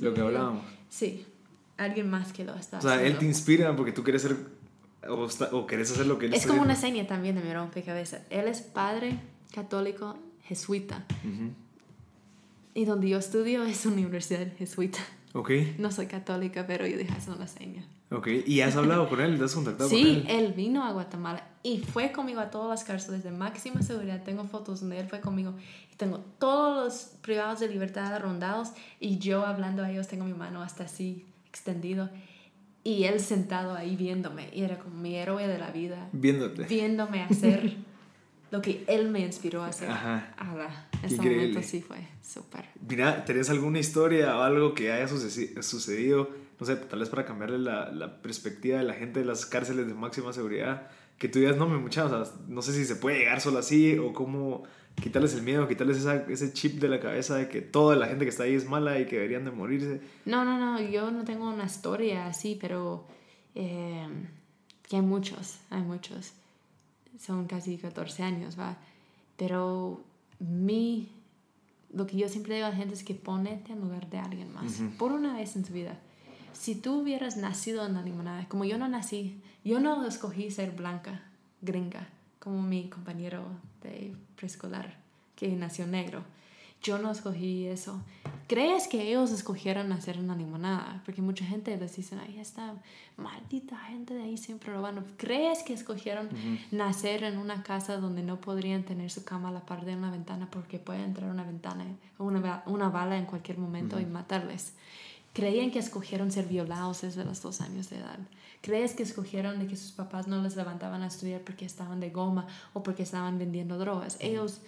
lo que hablábamos. Sí, alguien más que lo está haciendo. O sea, él te inspira porque tú quieres ser o, o quieres hacer lo que él Es como una seña también de mi rompecabezas. Él es padre católico jesuita. Y donde yo estudio es una universidad jesuita. Ok. No soy católica, pero yo dije, es una seña. Ok, ¿y has hablado con él? ¿Te has contactado sí, con él? Sí, él vino a Guatemala y fue conmigo a todas las cárceles de máxima seguridad. Tengo fotos donde él fue conmigo y tengo todos los privados de libertad rondados y yo hablando a ellos tengo mi mano hasta así extendido y él sentado ahí viéndome y era como mi héroe de la vida. Viéndote. Viéndome hacer [laughs] lo que él me inspiró a hacer. Ajá. ese momento sí fue súper. Mira, ¿tenés alguna historia o algo que haya sucedido? No sé, tal vez para cambiarle la, la, perspectiva de la gente de las cárceles de máxima seguridad, que tú digas, no, me mucha, o sea, no sé si se puede llegar solo así o cómo quitarles el miedo, quitarles esa, ese chip de la cabeza de que toda la gente que está ahí es mala y que deberían de morirse. No, no, no, yo no tengo una historia así, pero eh, que hay muchos, hay muchos. Son casi 14 años, ¿va? Pero mi, lo que yo siempre digo a la gente es que ponete en lugar de alguien más, por una vez en tu vida si tú hubieras nacido en la limonada, como yo no nací, yo no escogí ser blanca, gringa, como mi compañero de preescolar que nació negro. Yo no escogí eso. ¿Crees que ellos escogieron nacer en la limonada? Porque mucha gente les dice, ay, esta maldita gente de ahí siempre robando. ¿Crees que escogieron nacer en una casa donde no podrían tener su cama a la par de una ventana porque puede entrar una ventana una, una bala en cualquier momento y matarles? Creían que escogieron ser violados desde los dos años de edad. ¿Crees que escogieron de que sus papás no les levantaban a estudiar porque estaban de goma o porque estaban vendiendo drogas? Ellos,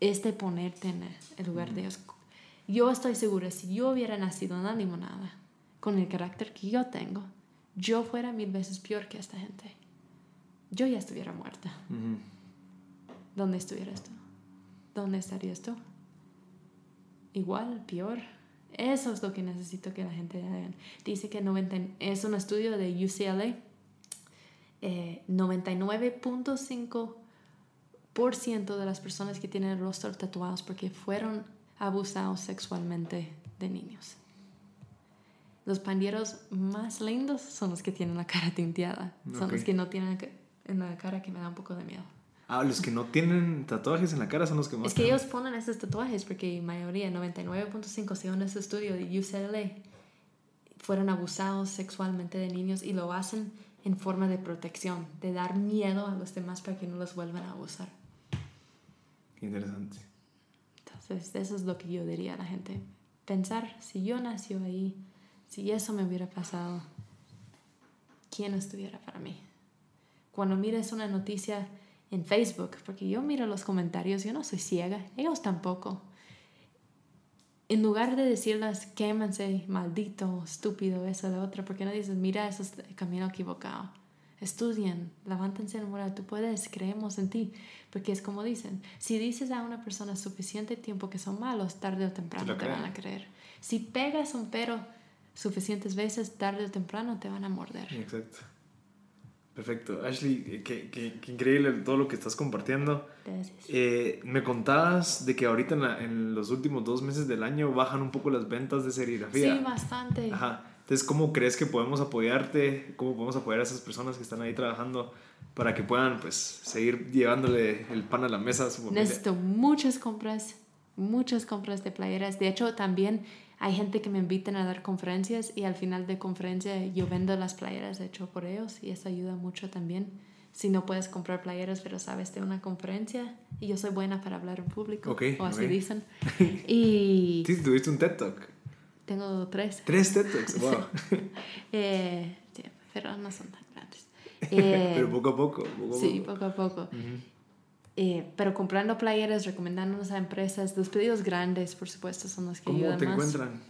este ponerte en el lugar de ellos. Yo estoy segura, si yo hubiera nacido en la limonada, con el carácter que yo tengo, yo fuera mil veces peor que esta gente. Yo ya estuviera muerta. ¿Dónde estuvieras tú? ¿Dónde estarías tú? Igual, peor. Eso es lo que necesito que la gente haga. Dice que 90, es un estudio de UCLA. eh, 99.5% de las personas que tienen el rostro tatuados porque fueron abusados sexualmente de niños. Los pandilleros más lindos son los que tienen la cara tinteada. Son los que no tienen en la cara que me da un poco de miedo. Ah, los que no tienen tatuajes en la cara son los que más. Es que ellos ponen esos tatuajes porque mayoría, 99.5 según ese estudio de UCLA, fueron abusados sexualmente de niños y lo hacen en forma de protección, de dar miedo a los demás para que no los vuelvan a abusar. Qué interesante. Entonces, eso es lo que yo diría a la gente. Pensar, si yo nació ahí, si eso me hubiera pasado, ¿quién estuviera para mí? Cuando mires una noticia en Facebook, porque yo miro los comentarios, yo no soy ciega, ellos tampoco. En lugar de decirles, quémense, maldito, estúpido, eso, lo otro, porque no dices, mira, eso es el camino equivocado? Estudien, levántense en moral, tú puedes, creemos en ti. Porque es como dicen, si dices a una persona suficiente tiempo que son malos, tarde o temprano lo te van a creer. Si pegas un pero suficientes veces, tarde o temprano te van a morder. Exacto. Perfecto. Ashley, qué, qué- qué increíble todo lo que estás compartiendo. Gracias. Eh, me contabas de que ahorita en, la- en los últimos dos meses del año bajan un poco las ventas de serigrafía. Sí, bastante. Ajá. Entonces, ¿cómo crees que podemos apoyarte? ¿Cómo podemos apoyar a esas personas que están ahí trabajando para que puedan, pues, seguir llevándole el pan a la mesa a su familia? Necesito muchas compras, muchas compras de playeras. De hecho, también hay gente que me invitan a dar conferencias y al final de conferencia yo vendo las playeras hecho por ellos y eso ayuda mucho también. Si no puedes comprar playeras, pero sabes de una conferencia y yo soy buena para hablar en público, Ok, o así ok. dicen. [laughs] Y Sí, tuviste un TED Talk. tengo tres. Tres TED Talks, wow. [laughs] Eh, sí, pero no son tan grandes. [laughs] Eh, Pero poco a poco. poco a Sí, poco. poco a poco. Eh, pero comprando playeras, recomendándonos a empresas, los pedidos grandes, por supuesto, son los que ¿Cómo ayudan te más. encuentran?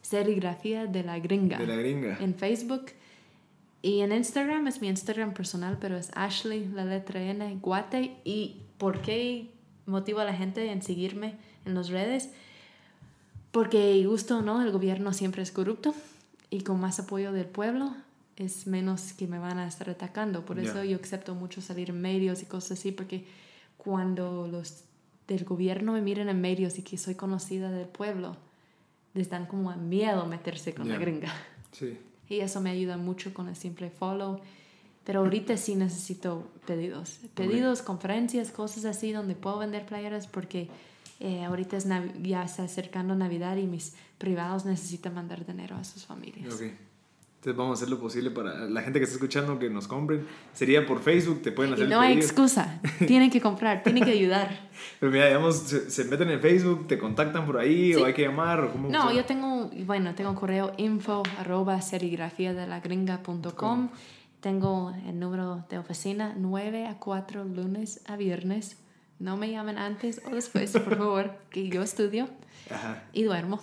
Serigrafía de la gringa. De la gringa. En Facebook y en Instagram es mi Instagram personal, pero es Ashley, la letra N, Guate. ¿Y por qué motivo a la gente en seguirme en las redes? Porque, gusto o no, el gobierno siempre es corrupto y con más apoyo del pueblo es menos que me van a estar atacando. Por eso yo acepto mucho salir en medios y cosas así, porque cuando los del gobierno me miran en medios y que soy conocida del pueblo, les dan como miedo meterse con la Ya. gringa. Sí. [laughs] Y eso me ayuda mucho con el simple follow. Pero ahorita sí necesito pedidos. Pedidos, conferencias, cosas así donde puedo vender playeras porque eh, ahorita es ya está acercando Navidad y mis privados necesitan mandar dinero a sus familias. Ok. Entonces vamos a hacer lo posible para la gente que está escuchando que nos compren. Sería por Facebook, te pueden Y hacer no el hay excusa. [laughs] Tienen que comprar, tienen que ayudar. [laughs] Pero mira, digamos, se, se meten en Facebook, te contactan por ahí Sí. o hay que llamar o cómo No, funciona? yo tengo, bueno, tengo correo info arroba serigrafiadelagringa.com. Tengo el número de oficina 9 a 4 lunes a viernes. No me llamen antes o después, por favor, que yo estudio [laughs] Ajá. y duermo.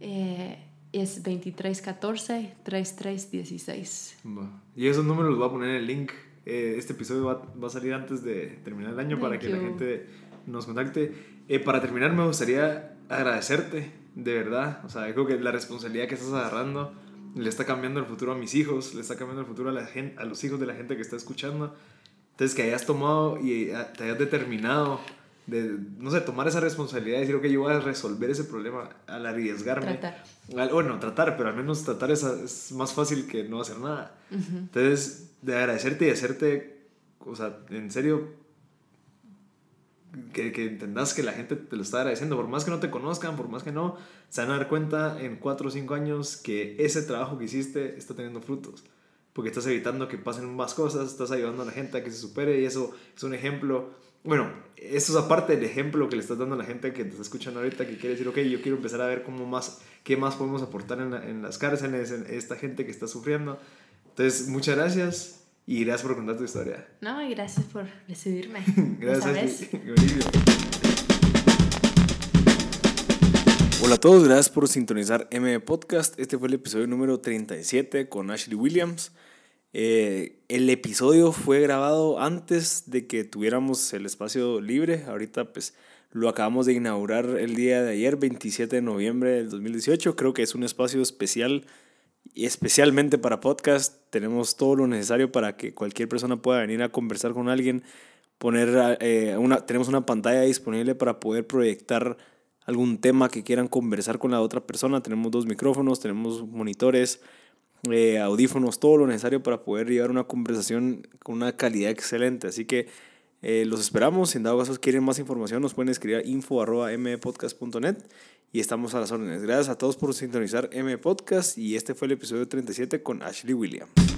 Eh, es 2314-3316. Va. Y esos números los voy a poner en el link. Eh, este episodio va, va a salir antes de terminar el año para Thank que la you. gente nos contacte. Eh, para terminar, me gustaría agradecerte, de verdad. O sea, creo que la responsabilidad que estás agarrando le está cambiando el futuro a mis hijos, le está cambiando el futuro a, la gente, a los hijos de la gente que está escuchando. Entonces, que hayas tomado y eh, te hayas determinado de, no sé, tomar esa responsabilidad y decir, ok, yo voy a resolver ese problema al arriesgarme. Tratar. Al- bueno, tratar, pero al menos tratar es, es más fácil que no hacer nada. Entonces, de agradecerte y hacerte, o sea, en serio, que, que entendas que la gente te lo está agradeciendo, por más que no te conozcan, por más que no, se van a dar cuenta en 4 o 5 años que ese trabajo que hiciste está teniendo frutos. Porque estás evitando que pasen más cosas, estás ayudando a la gente a que se supere y eso es un ejemplo. Bueno, eso es aparte del ejemplo que le estás dando a la gente que te está escuchando ahorita, que quiere decir, ok, yo quiero empezar a ver cómo más, qué más podemos aportar en, la- en las cárceles, en esta gente que está sufriendo. Entonces, muchas gracias y gracias por contar tu historia. No, y gracias por recibirme. [laughs] Gracias. [laughs] Hola a todos, gracias por sintonizar M Podcast. Este fue el episodio número 37 con Ashley Williams. Eh, el episodio fue grabado antes de que tuviéramos el espacio libre. Ahorita pues lo acabamos de inaugurar el día de ayer, 27 de noviembre del 2018. Creo que es un espacio especial especialmente para podcast. Tenemos todo lo necesario para que cualquier persona pueda venir a conversar con alguien. Poner eh, una, tenemos una pantalla disponible para poder proyectar algún tema que quieran conversar con la otra persona. Tenemos dos micrófonos, tenemos monitores, eh, audífonos, todo lo necesario para poder llevar una conversación con una calidad excelente. Así que eh, los esperamos. Si en dado caso quieren más información, nos pueden escribir a info.mpodcast.net y estamos a las órdenes. Gracias a todos por sintonizar M Podcast y este fue el episodio 37 con Ashley Williams.